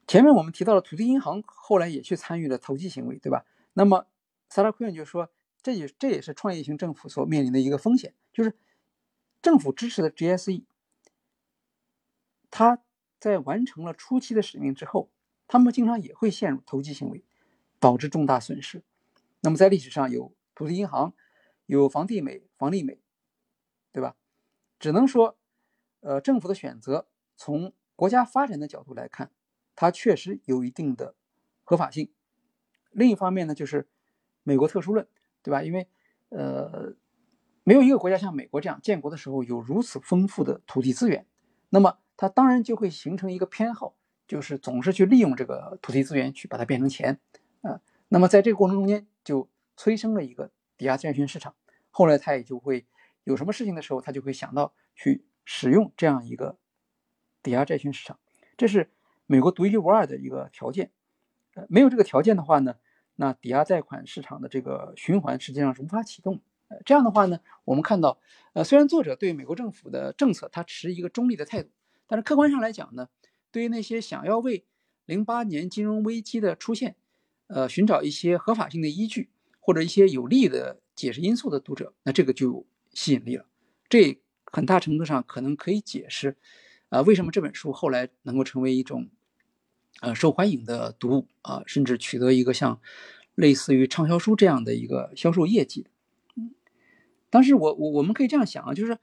前面我们提到了土地银行后来也去参与了投机行为，对吧？那么萨拉奎恩就说，这也这也是创业型政府所面临的一个风险，就是政府支持的 GSE，他在完成了初期的使命之后，他们经常也会陷入投机行为。导致重大损失。那么在历史上有土地银行，有房地美、房利美，对吧？只能说，呃，政府的选择从国家发展的角度来看，它确实有一定的合法性。另一方面呢，就是美国特殊论，对吧？因为呃，没有一个国家像美国这样建国的时候有如此丰富的土地资源，那么它当然就会形成一个偏好，就是总是去利用这个土地资源去把它变成钱。啊，那么在这个过程中间就催生了一个抵押债券市场，后来他也就会有什么事情的时候，他就会想到去使用这样一个抵押债券市场，这是美国独一无二的一个条件。呃，没有这个条件的话呢，那抵押贷款市场的这个循环实际上是无法启动。呃，这样的话呢，我们看到，呃，虽然作者对美国政府的政策他持一个中立的态度，但是客观上来讲呢，对于那些想要为零八年金融危机的出现，呃，寻找一些合法性的依据，或者一些有利的解释因素的读者，那这个就有吸引力了。这很大程度上可能可以解释，啊，为什么这本书后来能够成为一种，呃，受欢迎的读物啊，甚至取得一个像类似于畅销书这样的一个销售业绩。嗯，但是我我我们可以这样想啊，就是，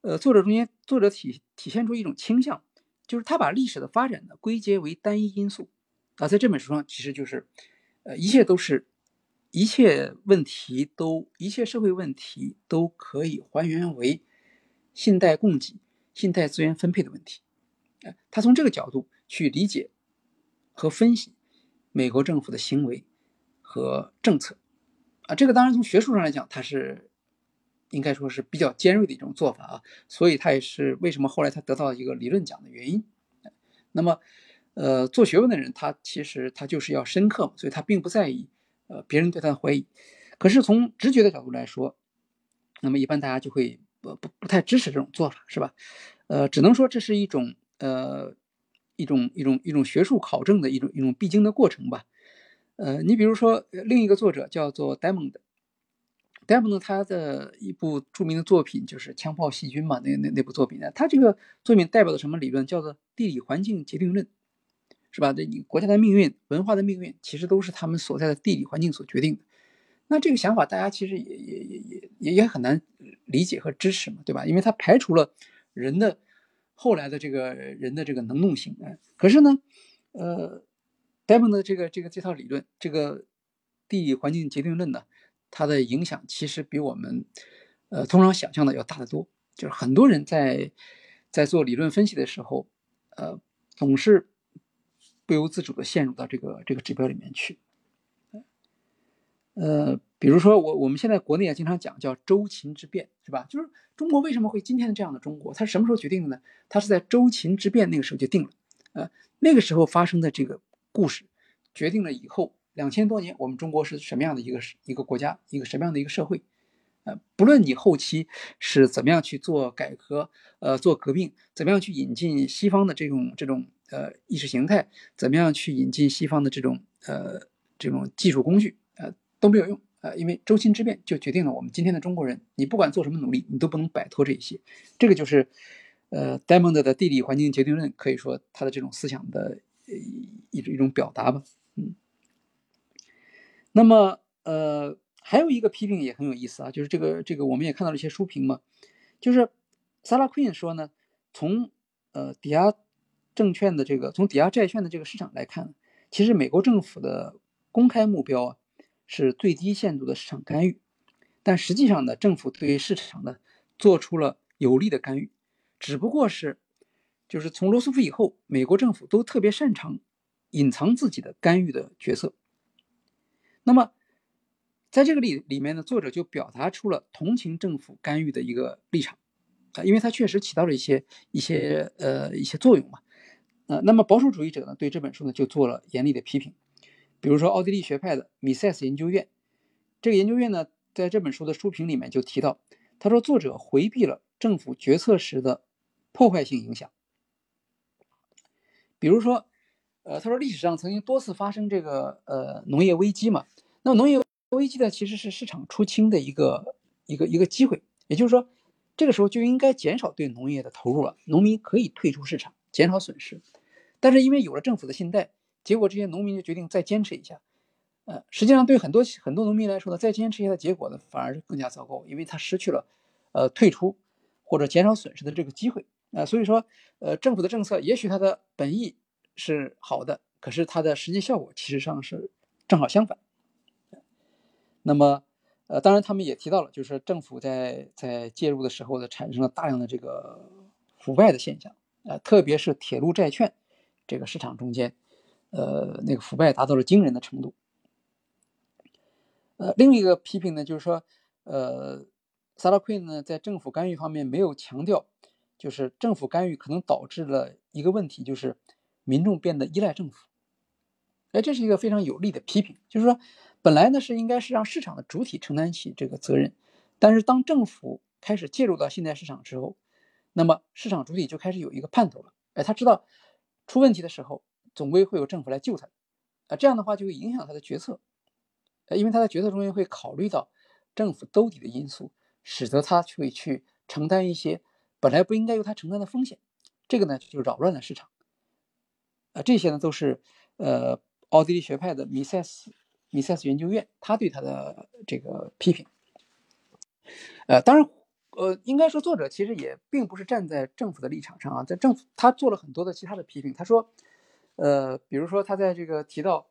呃，作者中间作者体体现出一种倾向，就是他把历史的发展呢归结为单一因素啊，在这本书上其实就是。呃，一切都是，一切问题都，一切社会问题都可以还原为信贷供给、信贷资源分配的问题。呃，他从这个角度去理解和分析美国政府的行为和政策。啊，这个当然从学术上来讲，它是应该说是比较尖锐的一种做法啊，所以他也是为什么后来他得到一个理论奖的原因。那么。呃，做学问的人，他其实他就是要深刻嘛，所以他并不在意，呃，别人对他的怀疑。可是从直觉的角度来说，那么一般大家就会不不不太支持这种做法，是吧？呃，只能说这是一种呃一种一种一种学术考证的一种一种必经的过程吧。呃，你比如说另一个作者叫做 Diamond Diamond，Diamond 他的一部著名的作品就是《枪炮细菌》嘛，那那那部作品呢，他这个作品代表的什么理论？叫做地理环境决定论。是吧？这你国家的命运、文化的命运，其实都是他们所在的地理环境所决定的。那这个想法，大家其实也也也也也也很难理解和支持嘛，对吧？因为它排除了人的后来的这个人的这个能动性。哎，可是呢，呃，戴蒙的这个这个这套理论，这个地理环境决定论呢，它的影响其实比我们呃通常想象的要大得多。就是很多人在在做理论分析的时候，呃，总是。不由自主的陷入到这个这个指标里面去，呃，比如说我我们现在国内也经常讲叫周秦之变，是吧？就是中国为什么会今天的这样的中国？它是什么时候决定的呢？它是在周秦之变那个时候就定了，呃，那个时候发生的这个故事，决定了以后两千多年我们中国是什么样的一个一个国家，一个什么样的一个社会。呃，不论你后期是怎么样去做改革，呃，做革命，怎么样去引进西方的这种这种呃意识形态，怎么样去引进西方的这种呃这种技术工具，呃都没有用，呃，因为周秦之变就决定了我们今天的中国人，你不管做什么努力，你都不能摆脱这一些。这个就是呃，Diamond 的地理环境决定论，可以说他的这种思想的一一种表达吧，嗯。那么呃。还有一个批评也很有意思啊，就是这个这个我们也看到了一些书评嘛，就是萨拉奎恩说呢，从呃抵押证券的这个从抵押债券的这个市场来看，其实美国政府的公开目标啊是最低限度的市场干预，但实际上呢，政府对于市场呢做出了有力的干预，只不过是就是从罗斯福以后，美国政府都特别擅长隐藏自己的干预的角色，那么。在这个里里面呢，作者就表达出了同情政府干预的一个立场，啊，因为它确实起到了一些一些呃一些作用嘛，呃，那么保守主义者呢对这本书呢就做了严厉的批评，比如说奥地利学派的米塞斯研究院，这个研究院呢在这本书的书评里面就提到，他说作者回避了政府决策时的破坏性影响，比如说，呃，他说历史上曾经多次发生这个呃农业危机嘛，那么农业。危机呢，其实是市场出清的一个一个一个机会，也就是说，这个时候就应该减少对农业的投入了，农民可以退出市场，减少损失。但是因为有了政府的信贷，结果这些农民就决定再坚持一下。呃，实际上对很多很多农民来说呢，再坚持一下的结果呢，反而是更加糟糕，因为他失去了呃退出或者减少损失的这个机会。呃，所以说，呃，政府的政策也许它的本意是好的，可是它的实际效果其实上是正好相反。那么，呃，当然他们也提到了，就是政府在在介入的时候呢，产生了大量的这个腐败的现象，呃，特别是铁路债券这个市场中间，呃，那个腐败达到了惊人的程度。呃，另一个批评呢，就是说，呃，萨拉奎呢在政府干预方面没有强调，就是政府干预可能导致了一个问题，就是民众变得依赖政府。哎，这是一个非常有力的批评，就是说。本来呢是应该是让市场的主体承担起这个责任，但是当政府开始介入到信贷市场之后，那么市场主体就开始有一个盼头了。哎，他知道出问题的时候总归会有政府来救他，啊，这样的话就会影响他的决策，呃，因为他在决策中间会考虑到政府兜底的因素，使得他会去承担一些本来不应该由他承担的风险，这个呢就扰乱了市场。啊，这些呢都是呃奥地利学派的米塞斯。米塞斯研究院，他对他的这个批评，呃，当然，呃，应该说作者其实也并不是站在政府的立场上啊，在政府他做了很多的其他的批评。他说，呃，比如说他在这个提到，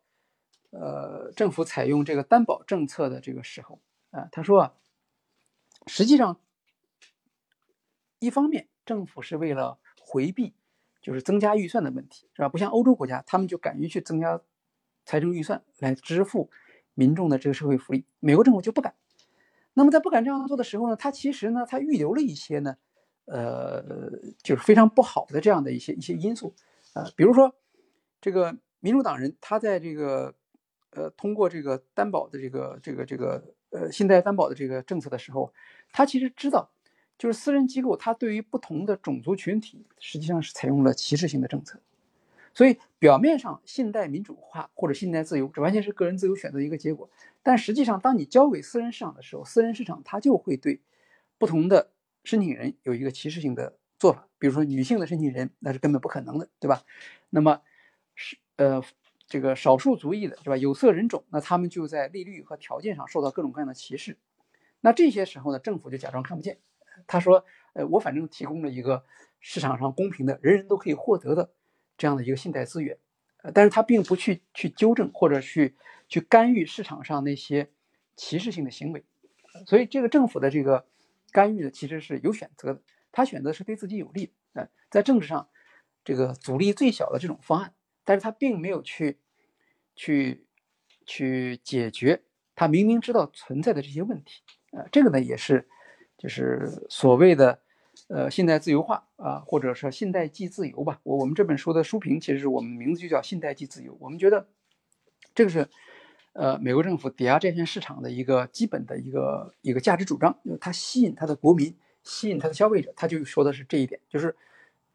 呃，政府采用这个担保政策的这个时候，啊，他说啊，实际上，一方面政府是为了回避就是增加预算的问题，是吧？不像欧洲国家，他们就敢于去增加。财政预算来支付民众的这个社会福利，美国政府就不敢。那么在不敢这样做的时候呢，他其实呢，他预留了一些呢，呃，就是非常不好的这样的一些一些因素，呃，比如说这个民主党人他在这个呃通过这个担保的这个这个这个呃信贷担保的这个政策的时候，他其实知道，就是私人机构它对于不同的种族群体实际上是采用了歧视性的政策。所以表面上信贷民主化或者信贷自由，这完全是个人自由选择的一个结果。但实际上，当你交给私人市场的时候，私人市场它就会对不同的申请人有一个歧视性的做法。比如说女性的申请人，那是根本不可能的，对吧？那么是呃这个少数族裔的，对吧？有色人种，那他们就在利率和条件上受到各种各样的歧视。那这些时候呢，政府就假装看不见，他说：“呃，我反正提供了一个市场上公平的，人人都可以获得的。”这样的一个信贷资源，呃，但是他并不去去纠正或者去去干预市场上那些歧视性的行为，所以这个政府的这个干预呢，其实是有选择的，他选择是对自己有利的，呃，在政治上这个阻力最小的这种方案，但是他并没有去去去解决他明明知道存在的这些问题，呃，这个呢也是就是所谓的呃信贷自由化啊，或者说信贷即自由吧。我我们这本书的书评其实是我们名字就叫信贷即自由。我们觉得这个是呃美国政府抵押债券市场的一个基本的一个一个价值主张，就是它吸引它的国民，吸引它的消费者，他就说的是这一点，就是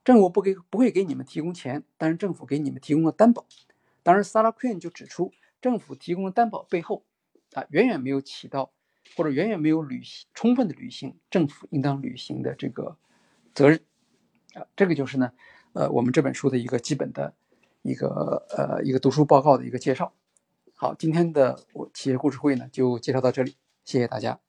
政府不给不会给你们提供钱，但是政府给你们提供了担保。当然 s a r a Quinn 就指出，政府提供的担保背后，啊，远远没有起到，或者远远没有履行充分的履行政府应当履行的这个责任，啊，这个就是呢，呃，我们这本书的一个基本的一个呃一个读书报告的一个介绍。好，今天的我企业故事会呢就介绍到这里，谢谢大家。